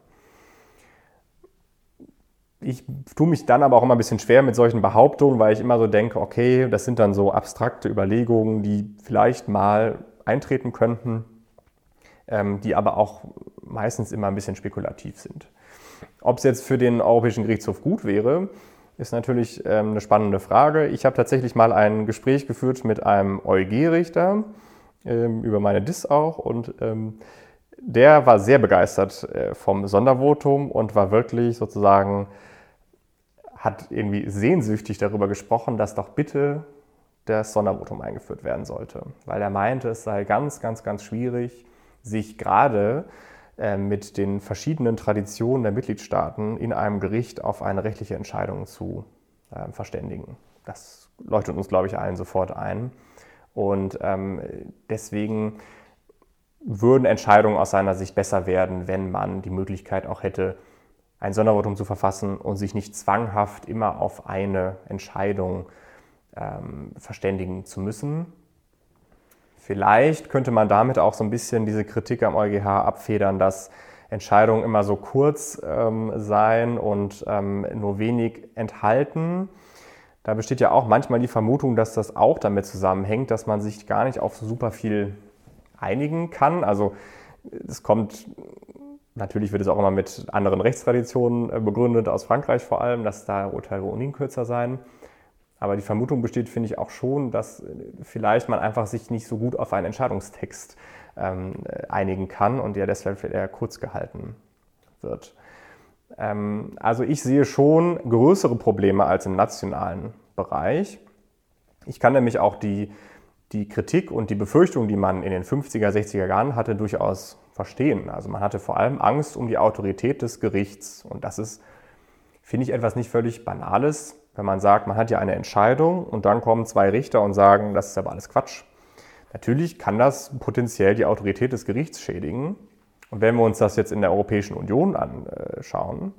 Ich tue mich dann aber auch immer ein bisschen schwer mit solchen Behauptungen, weil ich immer so denke, okay, das sind dann so abstrakte Überlegungen, die vielleicht mal eintreten könnten, ähm, die aber auch meistens immer ein bisschen spekulativ sind. Ob es jetzt für den Europäischen Gerichtshof gut wäre, ist natürlich ähm, eine spannende Frage. Ich habe tatsächlich mal ein Gespräch geführt mit einem EuG-Richter ähm, über meine DIS auch und der war sehr begeistert äh, vom Sondervotum und war wirklich sozusagen, hat irgendwie sehnsüchtig darüber gesprochen, dass doch bitte das Sondervotum eingeführt werden sollte. Weil er meinte, es sei ganz, ganz, ganz schwierig, sich gerade mit den verschiedenen Traditionen der Mitgliedstaaten in einem Gericht auf eine rechtliche Entscheidung zu äh, verständigen. Das leuchtet uns, glaube ich, allen sofort ein. Und ähm, deswegen würden Entscheidungen aus seiner Sicht besser werden, wenn man die Möglichkeit auch hätte, ein Sondervotum zu verfassen und sich nicht zwanghaft immer auf eine Entscheidung ähm, verständigen zu müssen. Vielleicht könnte man damit auch so ein bisschen diese Kritik am EuGH abfedern, dass Entscheidungen immer so kurz ähm, seien und ähm, nur wenig enthalten. Da besteht ja auch manchmal die Vermutung, dass das auch damit zusammenhängt, dass man sich gar nicht auf super viel einigen kann. Also es kommt, natürlich wird es auch immer mit anderen Rechtstraditionen äh, begründet, aus Frankreich vor allem, dass da Urteile ohnehin kürzer sein. Aber die Vermutung besteht, finde ich, auch schon, dass vielleicht man einfach sich nicht so gut auf einen Entscheidungstext ähm, einigen kann und der deshalb eher kurz gehalten wird. Ähm, also ich sehe schon größere Probleme als im nationalen Bereich. Ich kann nämlich auch die, die Kritik und die Befürchtung, die man in den 50er, 60er Jahren hatte, durchaus verstehen. Also man hatte vor allem Angst um die Autorität des Gerichts. Und das ist, finde ich, etwas nicht völlig Banales, wenn man sagt, man hat ja eine Entscheidung und dann kommen zwei Richter und sagen, das ist aber alles Quatsch. Natürlich kann das potenziell die Autorität des Gerichts schädigen. Und wenn wir uns das jetzt in der Europäischen Union anschauen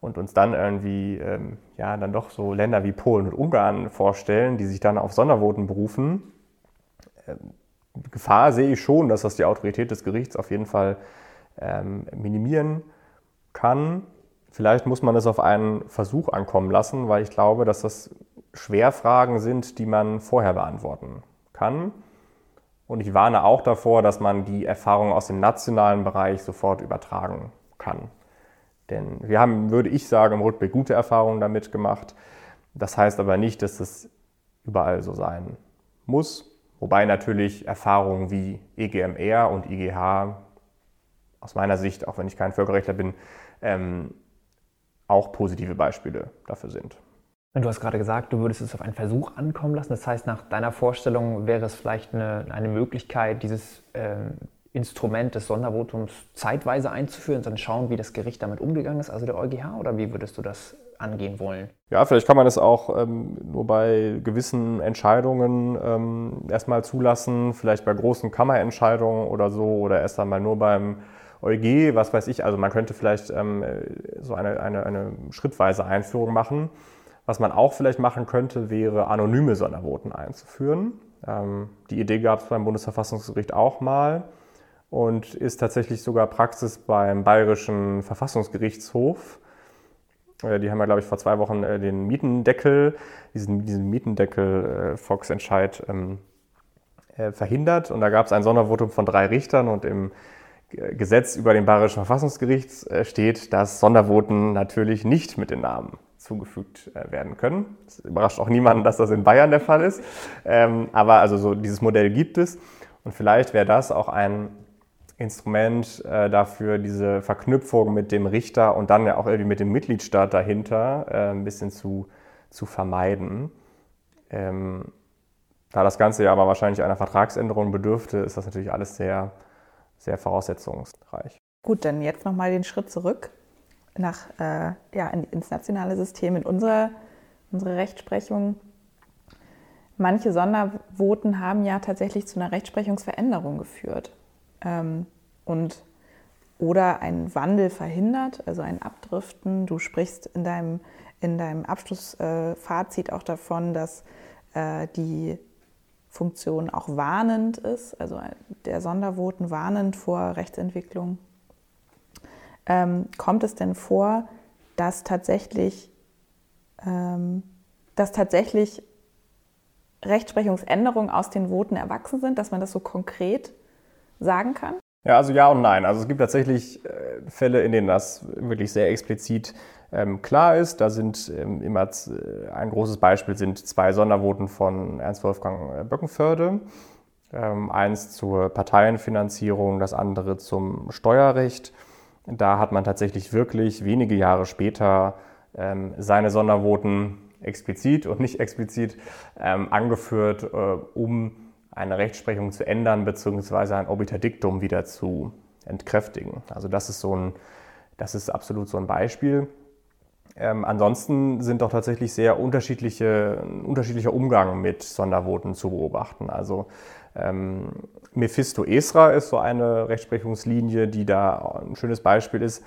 und uns dann irgendwie, ähm, ja, dann doch so Länder wie Polen und Ungarn vorstellen, die sich dann auf Sondervoten berufen, ähm, Gefahr sehe ich schon, dass das die Autorität des Gerichts auf jeden Fall ähm, minimieren kann. Vielleicht muss man es auf einen Versuch ankommen lassen, weil ich glaube, dass das Schwerfragen sind, die man vorher beantworten kann. Und ich warne auch davor, dass man die Erfahrungen aus dem nationalen Bereich sofort übertragen kann. Denn wir haben, würde ich sagen, im Rückblick gute Erfahrungen damit gemacht. Das heißt aber nicht, dass es überall so sein muss. Wobei natürlich Erfahrungen wie EGMR und IGH aus meiner Sicht, auch wenn ich kein Völkerrechtler bin, ähm, auch positive Beispiele dafür sind. Du hast gerade gesagt, du würdest es auf einen Versuch ankommen lassen. Das heißt, nach deiner Vorstellung wäre es vielleicht eine, eine Möglichkeit, dieses ähm, Instrument des Sondervotums zeitweise einzuführen, dann schauen, wie das Gericht damit umgegangen ist, also der EuGH, oder wie würdest du das angehen wollen? Ja, vielleicht kann man es auch ähm, nur bei gewissen Entscheidungen ähm, erstmal zulassen, vielleicht bei großen Kammerentscheidungen oder so, oder erst einmal nur beim EuG, was weiß ich. Also man könnte vielleicht ähm, so eine, eine, eine schrittweise Einführung machen. Was man auch vielleicht machen könnte, wäre anonyme Sondervoten einzuführen. Ähm, die Idee gab es beim Bundesverfassungsgericht auch mal und ist tatsächlich sogar Praxis beim Bayerischen Verfassungsgerichtshof. Äh, die haben ja, glaube ich, vor zwei Wochen äh, den Mietendeckel, diesen, diesen Mietendeckel-Volksentscheid äh, ähm, verhindert. Und da gab es ein Sondervotum von drei Richtern und im Gesetz über den Bayerischen Verfassungsgericht steht, dass Sondervoten natürlich nicht mit den Namen zugefügt werden können. Es überrascht auch niemanden, dass das in Bayern der Fall ist. Ähm, aber also so dieses Modell gibt es. Und vielleicht wäre das auch ein Instrument äh, dafür, diese Verknüpfung mit dem Richter und dann ja auch irgendwie mit dem Mitgliedstaat dahinter äh, ein bisschen zu, zu vermeiden. Ähm, da das Ganze ja aber wahrscheinlich einer Vertragsänderung bedürfte, ist das natürlich alles sehr, sehr voraussetzungsreich. Gut, dann jetzt nochmal den Schritt zurück nach, äh, ja, ins nationale System, in unsere, unsere Rechtsprechung. Manche Sondervoten haben ja tatsächlich zu einer Rechtsprechungsveränderung geführt ähm, und oder einen Wandel verhindert, also ein Abdriften. Du sprichst in deinem, in deinem Abschlussfazit äh, auch davon, dass äh, die Funktion auch warnend ist, also der Sondervoten warnend vor Rechtsentwicklung. Ähm, kommt es denn vor, dass tatsächlich, ähm, dass tatsächlich Rechtsprechungsänderungen aus den Voten erwachsen sind, dass man das so konkret sagen kann? Ja, also ja und nein. Also es gibt tatsächlich äh, Fälle, in denen das wirklich sehr explizit klar ist. Da sind ähm, immer äh, ein großes Beispiel sind zwei Sondervoten von Ernst Wolfgang äh, Böckenförde. Ähm, eins zur Parteienfinanzierung, das andere zum Steuerrecht. Da hat man tatsächlich wirklich wenige Jahre später ähm, seine Sondervoten explizit und nicht explizit ähm, angeführt, äh, um eine Rechtsprechung zu ändern bzw. ein Obiterdiktum wieder zu entkräftigen. Also das ist so ein, das ist absolut so ein Beispiel. Ähm, ansonsten sind doch tatsächlich sehr unterschiedliche, unterschiedlicher Umgang mit Sondervoten zu beobachten. Also ähm, Mephisto Esra ist so eine Rechtsprechungslinie, die da ein schönes Beispiel ist,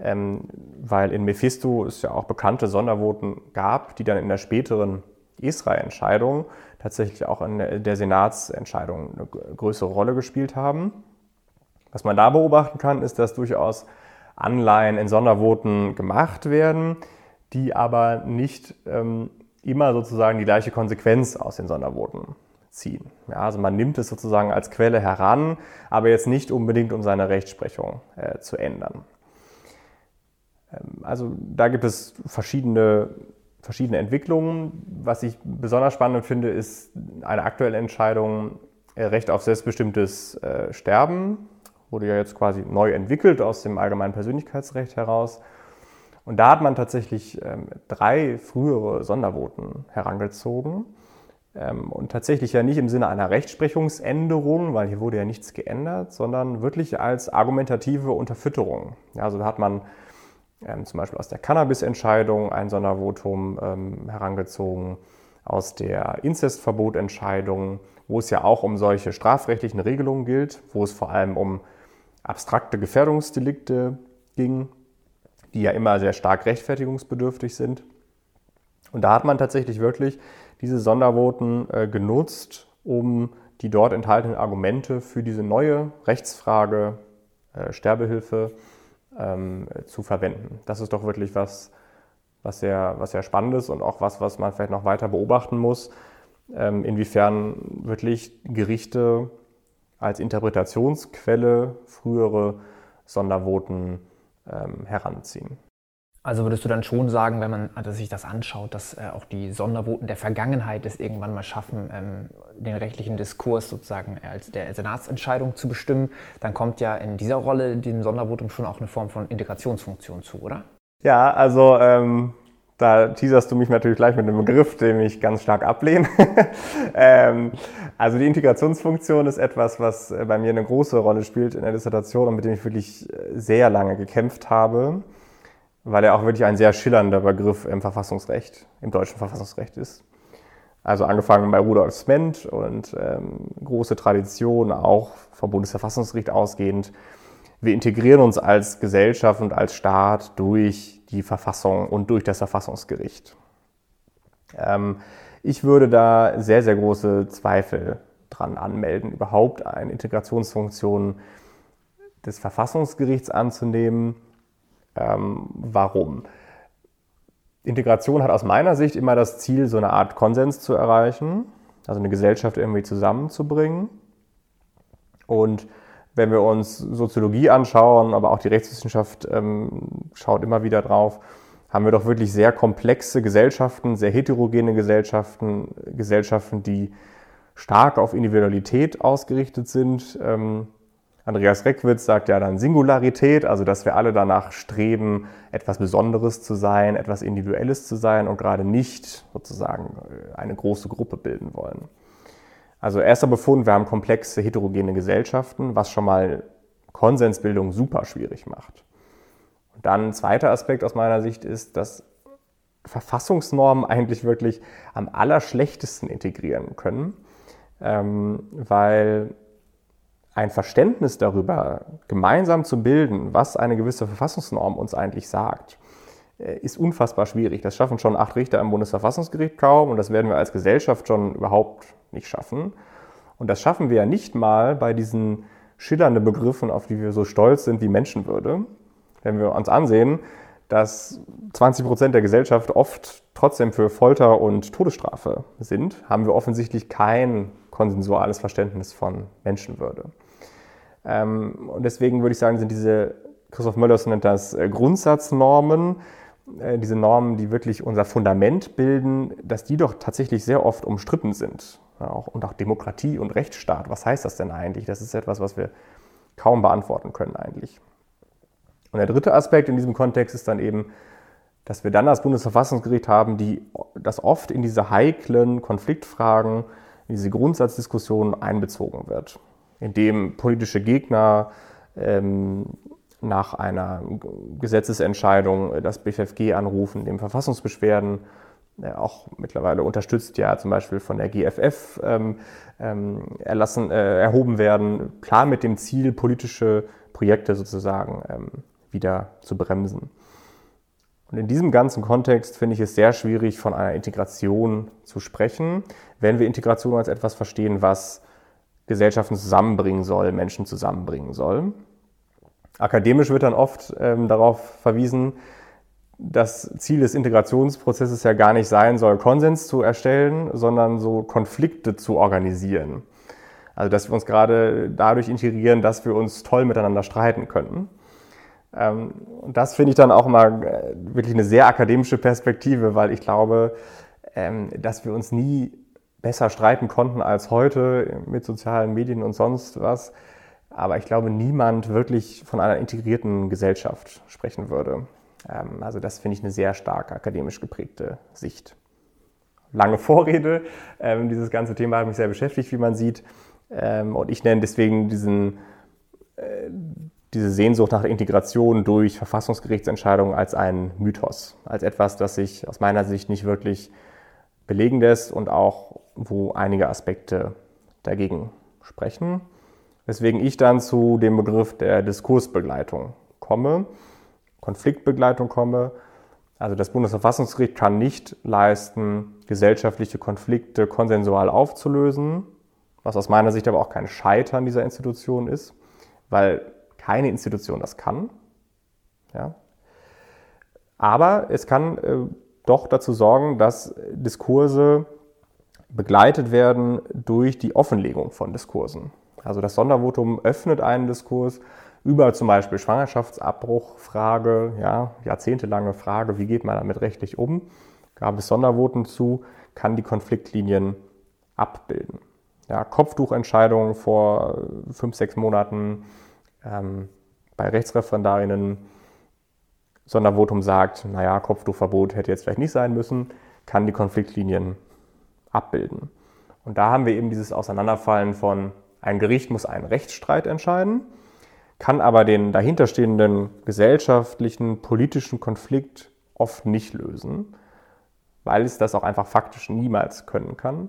ähm, weil in Mephisto es ja auch bekannte Sondervoten gab, die dann in der späteren Esra-Entscheidung tatsächlich auch in der Senatsentscheidung eine größere Rolle gespielt haben. Was man da beobachten kann, ist, dass durchaus Anleihen in Sondervoten gemacht werden, die aber nicht ähm, immer sozusagen die gleiche Konsequenz aus den Sondervoten ziehen. Ja, also man nimmt es sozusagen als Quelle heran, aber jetzt nicht unbedingt, um seine Rechtsprechung äh, zu ändern. Ähm, also da gibt es verschiedene verschiedene Entwicklungen. Was ich besonders spannend finde, ist eine aktuelle Entscheidung, äh, Recht auf selbstbestimmtes äh, Sterben. Wurde ja jetzt quasi neu entwickelt aus dem allgemeinen Persönlichkeitsrecht heraus. Und da hat man tatsächlich ähm, drei frühere Sondervoten herangezogen. Ähm, und tatsächlich ja nicht im Sinne einer Rechtsprechungsänderung, weil hier wurde ja nichts geändert, sondern wirklich als argumentative Unterfütterung. also da hat man ähm, zum Beispiel aus der Cannabis-Entscheidung ein Sondervotum ähm, herangezogen, aus der Inzestverbotentscheidung, wo es ja auch um solche strafrechtlichen Regelungen gilt, wo es vor allem um abstrakte Gefährdungsdelikte ging, die ja immer sehr stark rechtfertigungsbedürftig sind. Und da hat man tatsächlich wirklich diese Sondervoten äh, genutzt, um die dort enthaltenen Argumente für diese neue Rechtsfrage äh, Sterbehilfe ähm, zu verwenden. Das ist doch wirklich was, was sehr, was sehr spannend ist und auch was, was man vielleicht noch weiter beobachten muss, ähm, inwiefern wirklich Gerichte als Interpretationsquelle frühere Sondervoten ähm, heranziehen. Also würdest du dann schon sagen, wenn man also sich das anschaut, dass äh, auch die Sondervoten der Vergangenheit es irgendwann mal schaffen, ähm, den rechtlichen Diskurs sozusagen als der Senatsentscheidung zu bestimmen, dann kommt ja in dieser Rolle dem Sondervotum schon auch eine Form von Integrationsfunktion zu, oder? Ja, also ähm, da teaserst du mich natürlich gleich mit einem Begriff, den ich ganz stark ablehne. [laughs] ähm, also die Integrationsfunktion ist etwas, was äh, bei mir eine große Rolle spielt in der Dissertation und mit dem ich wirklich äh, sehr lange gekämpft habe weil er auch wirklich ein sehr schillernder Begriff im Verfassungsrecht, im deutschen Verfassungsrecht ist. Also angefangen bei Rudolf Sment und ähm, große Tradition auch vom Bundesverfassungsgericht ausgehend. Wir integrieren uns als Gesellschaft und als Staat durch die Verfassung und durch das Verfassungsgericht. Ähm, ich würde da sehr, sehr große Zweifel dran anmelden, überhaupt eine Integrationsfunktion des Verfassungsgerichts anzunehmen ähm, warum? Integration hat aus meiner Sicht immer das Ziel, so eine Art Konsens zu erreichen, also eine Gesellschaft irgendwie zusammenzubringen. Und wenn wir uns Soziologie anschauen, aber auch die Rechtswissenschaft ähm, schaut immer wieder drauf, haben wir doch wirklich sehr komplexe Gesellschaften, sehr heterogene Gesellschaften, Gesellschaften, die stark auf Individualität ausgerichtet sind. Ähm, Andreas Reckwitz sagt ja dann Singularität, also dass wir alle danach streben, etwas Besonderes zu sein, etwas Individuelles zu sein und gerade nicht sozusagen äh, eine große Gruppe bilden wollen. Also erster Befund, wir haben komplexe heterogene Gesellschaften, was schon mal Konsensbildung super schwierig macht. Und dann ein zweiter Aspekt aus meiner Sicht ist, dass Verfassungsnormen eigentlich wirklich am allerschlechtesten integrieren können, ähm, weil ein Verständnis darüber gemeinsam zu bilden, was eine gewisse Verfassungsnorm uns eigentlich sagt, ist unfassbar schwierig. Das schaffen schon acht Richter im Bundesverfassungsgericht kaum und das werden wir als Gesellschaft schon überhaupt nicht schaffen. Und das schaffen wir ja nicht mal bei diesen schillernden Begriffen, auf die wir so stolz sind wie Menschenwürde. Wenn wir uns ansehen, dass 20 Prozent der Gesellschaft oft trotzdem für Folter und Todesstrafe sind, haben wir offensichtlich kein konsensuales Verständnis von Menschenwürde. Ähm, und deswegen würde ich sagen, sind diese, Christoph Möllers nennt das äh, Grundsatznormen, äh, diese Normen, die wirklich unser Fundament bilden, dass die doch tatsächlich sehr oft umstritten sind. und auch Demokratie und Rechtsstaat, was heißt das denn eigentlich? Das ist etwas, was wir kaum beantworten können eigentlich. Und der dritte Aspekt in diesem Kontext ist dann eben, dass wir dann das Bundesverfassungsgericht haben, die das oft in diese heiklen Konfliktfragen, in diese Grundsatzdiskussionen einbezogen wird in dem politische Gegner ähm, nach einer Gesetzesentscheidung das BFFG anrufen, dem Verfassungsbeschwerden, äh, auch mittlerweile unterstützt ja zum Beispiel von der GFF ähm, ähm, erlassen, äh, erhoben werden, klar mit dem Ziel, politische Projekte sozusagen ähm, wieder zu bremsen. Und in diesem ganzen Kontext finde ich es sehr schwierig, von einer Integration zu sprechen, wenn wir Integration als etwas verstehen, was Gesellschaften zusammenbringen soll, Menschen zusammenbringen soll. Akademisch wird dann oft ähm, darauf verwiesen, das Ziel des Integrationsprozesses ja gar nicht sein soll, Konsens zu erstellen, sondern so Konflikte zu organisieren. Also dass wir uns gerade dadurch integrieren, dass wir uns toll miteinander streiten können. Ähm, und das finde ich dann auch mal äh, wirklich eine sehr akademische Perspektive, weil ich glaube, ähm, dass wir uns nie besser streiten konnten als heute mit sozialen Medien und sonst was. Aber ich glaube, niemand wirklich von einer integrierten Gesellschaft sprechen würde. Ähm, also das finde ich eine sehr stark akademisch geprägte Sicht. Lange Vorrede. Ähm, dieses ganze Thema hat mich sehr beschäftigt, wie man sieht. Ähm, und ich nenne deswegen diesen, äh, diese Sehnsucht nach Integration durch Verfassungsgerichtsentscheidungen als einen Mythos, als etwas, das sich aus meiner Sicht nicht wirklich belegen lässt und auch wo einige Aspekte dagegen sprechen. Weswegen ich dann zu dem Begriff der Diskursbegleitung komme, Konfliktbegleitung komme. Also das Bundesverfassungsgericht kann nicht leisten, gesellschaftliche Konflikte konsensual aufzulösen, was aus meiner Sicht aber auch kein Scheitern dieser Institution ist, weil keine Institution das kann. Ja. Aber es kann äh, doch dazu sorgen, dass Diskurse begleitet werden durch die Offenlegung von Diskursen. Also das Sondervotum öffnet einen Diskurs über zum Beispiel Schwangerschaftsabbruchfrage, ja, jahrzehntelange Frage, wie geht man damit rechtlich um, gab es Sondervoten zu, kann die Konfliktlinien abbilden. Ja, Kopftuchentscheidungen vor fünf, sechs Monaten ähm, bei Rechtsreferendarinnen, Sondervotum sagt, naja, Kopftuchverbot hätte jetzt vielleicht nicht sein müssen, kann die Konfliktlinien abbilden. Und da haben wir eben dieses Auseinanderfallen von, ein Gericht muss einen Rechtsstreit entscheiden, kann aber den dahinterstehenden gesellschaftlichen, politischen Konflikt oft nicht lösen, weil es das auch einfach faktisch niemals können kann.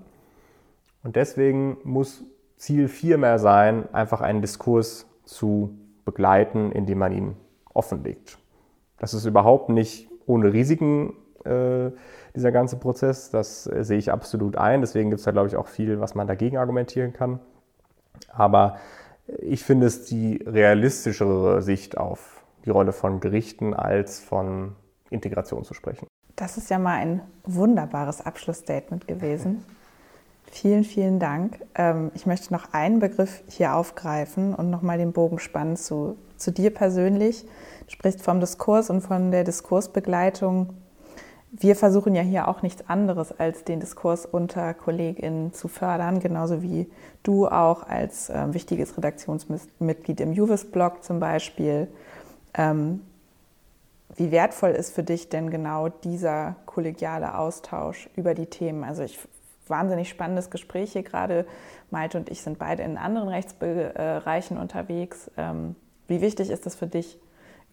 Und deswegen muss Ziel vielmehr sein, einfach einen Diskurs zu begleiten, indem man ihn offenlegt. Das ist überhaupt nicht ohne Risiken äh, dieser ganze Prozess. Das äh, sehe ich absolut ein. Deswegen gibt es da, glaube ich, auch viel, was man dagegen argumentieren kann. Aber ich finde es die realistischere Sicht auf die Rolle von Gerichten als von Integration zu sprechen. Das ist ja mal ein wunderbares Abschlussstatement gewesen. [laughs] Vielen, vielen Dank. Ähm, ich möchte noch einen Begriff hier aufgreifen und nochmal den Bogen spannen zu, zu dir persönlich. Du sprichst vom Diskurs und von der Diskursbegleitung wir versuchen ja hier auch nichts anderes, als den Diskurs unter KollegInnen zu fördern, genauso wie du auch als äh, wichtiges Redaktionsmitglied im Juvis-Blog zum Beispiel. Ähm, wie wertvoll ist für dich denn genau dieser kollegiale Austausch über die Themen? Also ich wahnsinnig spannendes Gespräch hier gerade. Malte und ich sind beide in anderen Rechtsbereichen unterwegs. Ähm, wie wichtig ist das für dich,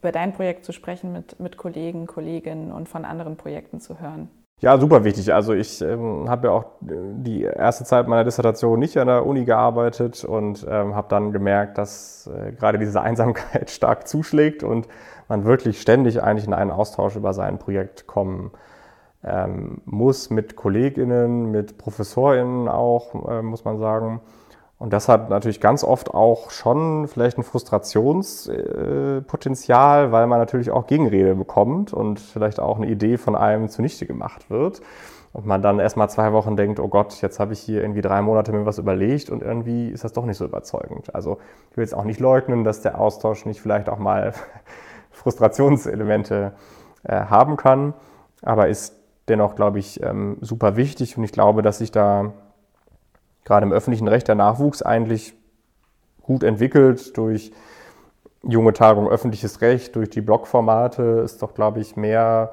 über dein Projekt zu sprechen, mit, mit Kollegen, Kolleginnen und von anderen Projekten zu hören. Ja, super wichtig. Also ich ähm, habe ja auch äh, die erste Zeit meiner Dissertation nicht an der Uni gearbeitet und ähm, habe dann gemerkt, dass äh, gerade diese Einsamkeit [laughs] stark zuschlägt und man wirklich ständig eigentlich in einen Austausch über sein Projekt kommen ähm, muss mit Kolleginnen, mit Professorinnen auch, äh, muss man sagen. Und das hat natürlich ganz oft auch schon vielleicht ein Frustrationspotenzial, weil man natürlich auch Gegenrede bekommt und vielleicht auch eine Idee von einem zunichte gemacht wird. Und man dann erst mal zwei Wochen denkt, oh Gott, jetzt habe ich hier irgendwie drei Monate mir was überlegt und irgendwie ist das doch nicht so überzeugend. Also ich will jetzt auch nicht leugnen, dass der Austausch nicht vielleicht auch mal [laughs] Frustrationselemente äh, haben kann, aber ist dennoch, glaube ich, ähm, super wichtig und ich glaube, dass sich da gerade im öffentlichen Recht der Nachwuchs eigentlich gut entwickelt durch junge Tagung öffentliches Recht, durch die Blogformate ist doch, glaube ich, mehr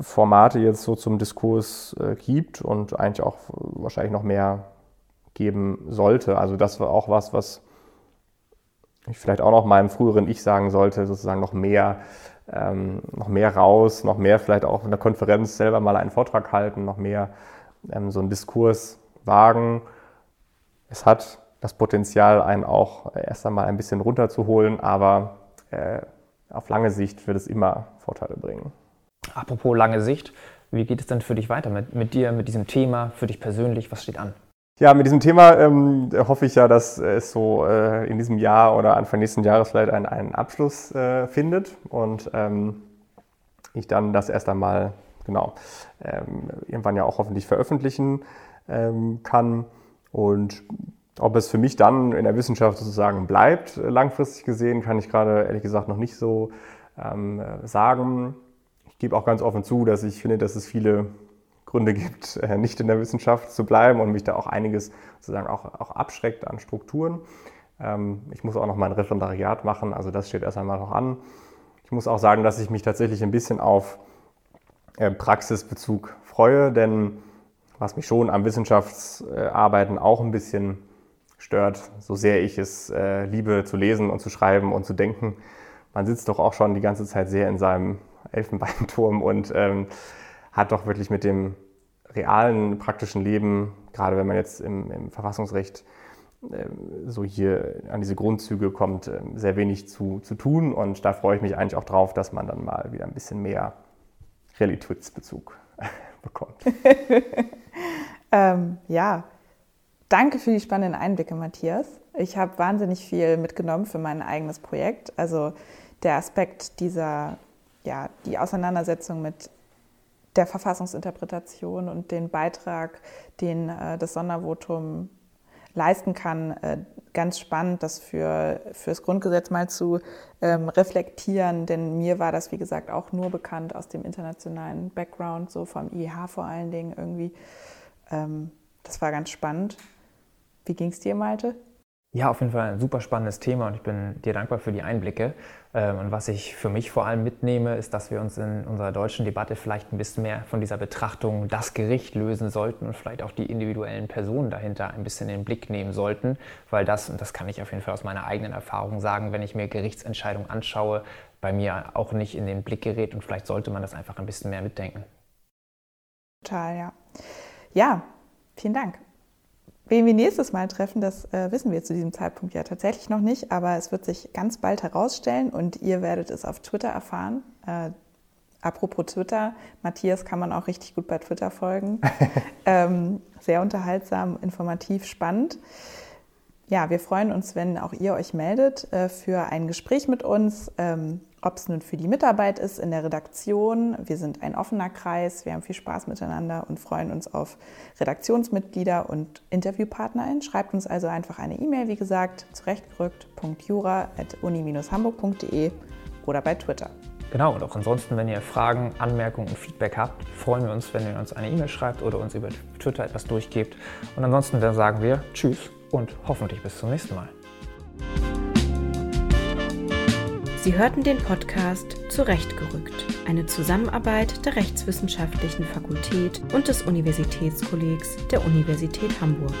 Formate jetzt so zum Diskurs äh, gibt und eigentlich auch wahrscheinlich noch mehr geben sollte. Also das war auch was, was ich vielleicht auch noch meinem früheren Ich sagen sollte, sozusagen noch mehr, ähm, noch mehr raus, noch mehr vielleicht auch in der Konferenz selber mal einen Vortrag halten, noch mehr ähm, so einen Diskurs wagen es hat das Potenzial, einen auch erst einmal ein bisschen runterzuholen, aber äh, auf lange Sicht wird es immer Vorteile bringen. Apropos lange Sicht, wie geht es denn für dich weiter mit, mit dir, mit diesem Thema, für dich persönlich? Was steht an? Ja, mit diesem Thema ähm, hoffe ich ja, dass es so äh, in diesem Jahr oder Anfang nächsten Jahres vielleicht einen, einen Abschluss äh, findet und ähm, ich dann das erst einmal, genau, ähm, irgendwann ja auch hoffentlich veröffentlichen ähm, kann. Und ob es für mich dann in der Wissenschaft sozusagen bleibt, langfristig gesehen, kann ich gerade ehrlich gesagt noch nicht so ähm, sagen. Ich gebe auch ganz offen zu, dass ich finde, dass es viele Gründe gibt, äh, nicht in der Wissenschaft zu bleiben und mich da auch einiges sozusagen auch, auch abschreckt an Strukturen. Ähm, ich muss auch noch mein Referendariat machen, also das steht erst einmal noch an. Ich muss auch sagen, dass ich mich tatsächlich ein bisschen auf äh, Praxisbezug freue, denn was mich schon am Wissenschaftsarbeiten auch ein bisschen stört, so sehr ich es äh, liebe zu lesen und zu schreiben und zu denken. Man sitzt doch auch schon die ganze Zeit sehr in seinem Elfenbeinturm und ähm, hat doch wirklich mit dem realen, praktischen Leben, gerade wenn man jetzt im, im Verfassungsrecht äh, so hier an diese Grundzüge kommt, äh, sehr wenig zu, zu tun. Und da freue ich mich eigentlich auch drauf, dass man dann mal wieder ein bisschen mehr Realitätsbezug [laughs] bekommt. [laughs] ähm, ja, danke für die spannenden Einblicke, Matthias. Ich habe wahnsinnig viel mitgenommen für mein eigenes Projekt. Also der Aspekt dieser, ja, die Auseinandersetzung mit der Verfassungsinterpretation und den Beitrag, den äh, das Sondervotum leisten kann. Äh, ganz spannend, das für, für das Grundgesetz mal zu ähm, reflektieren, denn mir war das, wie gesagt, auch nur bekannt aus dem internationalen Background, so vom IEH vor allen Dingen irgendwie. Ähm, das war ganz spannend. Wie ging es dir, Malte? Ja, auf jeden Fall ein super spannendes Thema und ich bin dir dankbar für die Einblicke. Ähm, und was ich für mich vor allem mitnehme, ist, dass wir uns in unserer deutschen Debatte vielleicht ein bisschen mehr von dieser Betrachtung das Gericht lösen sollten und vielleicht auch die individuellen Personen dahinter ein bisschen in den Blick nehmen sollten, weil das, und das kann ich auf jeden Fall aus meiner eigenen Erfahrung sagen, wenn ich mir Gerichtsentscheidungen anschaue, bei mir auch nicht in den Blick gerät und vielleicht sollte man das einfach ein bisschen mehr mitdenken. Total, ja. Ja, vielen Dank. Wen wir nächstes Mal treffen, das äh, wissen wir zu diesem Zeitpunkt ja tatsächlich noch nicht, aber es wird sich ganz bald herausstellen und ihr werdet es auf Twitter erfahren. Äh, apropos Twitter, Matthias kann man auch richtig gut bei Twitter folgen. [laughs] ähm, sehr unterhaltsam, informativ, spannend. Ja, wir freuen uns, wenn auch ihr euch meldet äh, für ein Gespräch mit uns. Ähm, ob es nun für die Mitarbeit ist in der Redaktion. Wir sind ein offener Kreis, wir haben viel Spaß miteinander und freuen uns auf Redaktionsmitglieder und InterviewpartnerInnen. Schreibt uns also einfach eine E-Mail, wie gesagt, zurechtgerückt.jura.uni-hamburg.de oder bei Twitter. Genau, und auch ansonsten, wenn ihr Fragen, Anmerkungen und Feedback habt, freuen wir uns, wenn ihr uns eine E-Mail schreibt oder uns über Twitter etwas durchgebt. Und ansonsten dann sagen wir Tschüss und hoffentlich bis zum nächsten Mal. Sie hörten den Podcast Zurechtgerückt, eine Zusammenarbeit der Rechtswissenschaftlichen Fakultät und des Universitätskollegs der Universität Hamburg.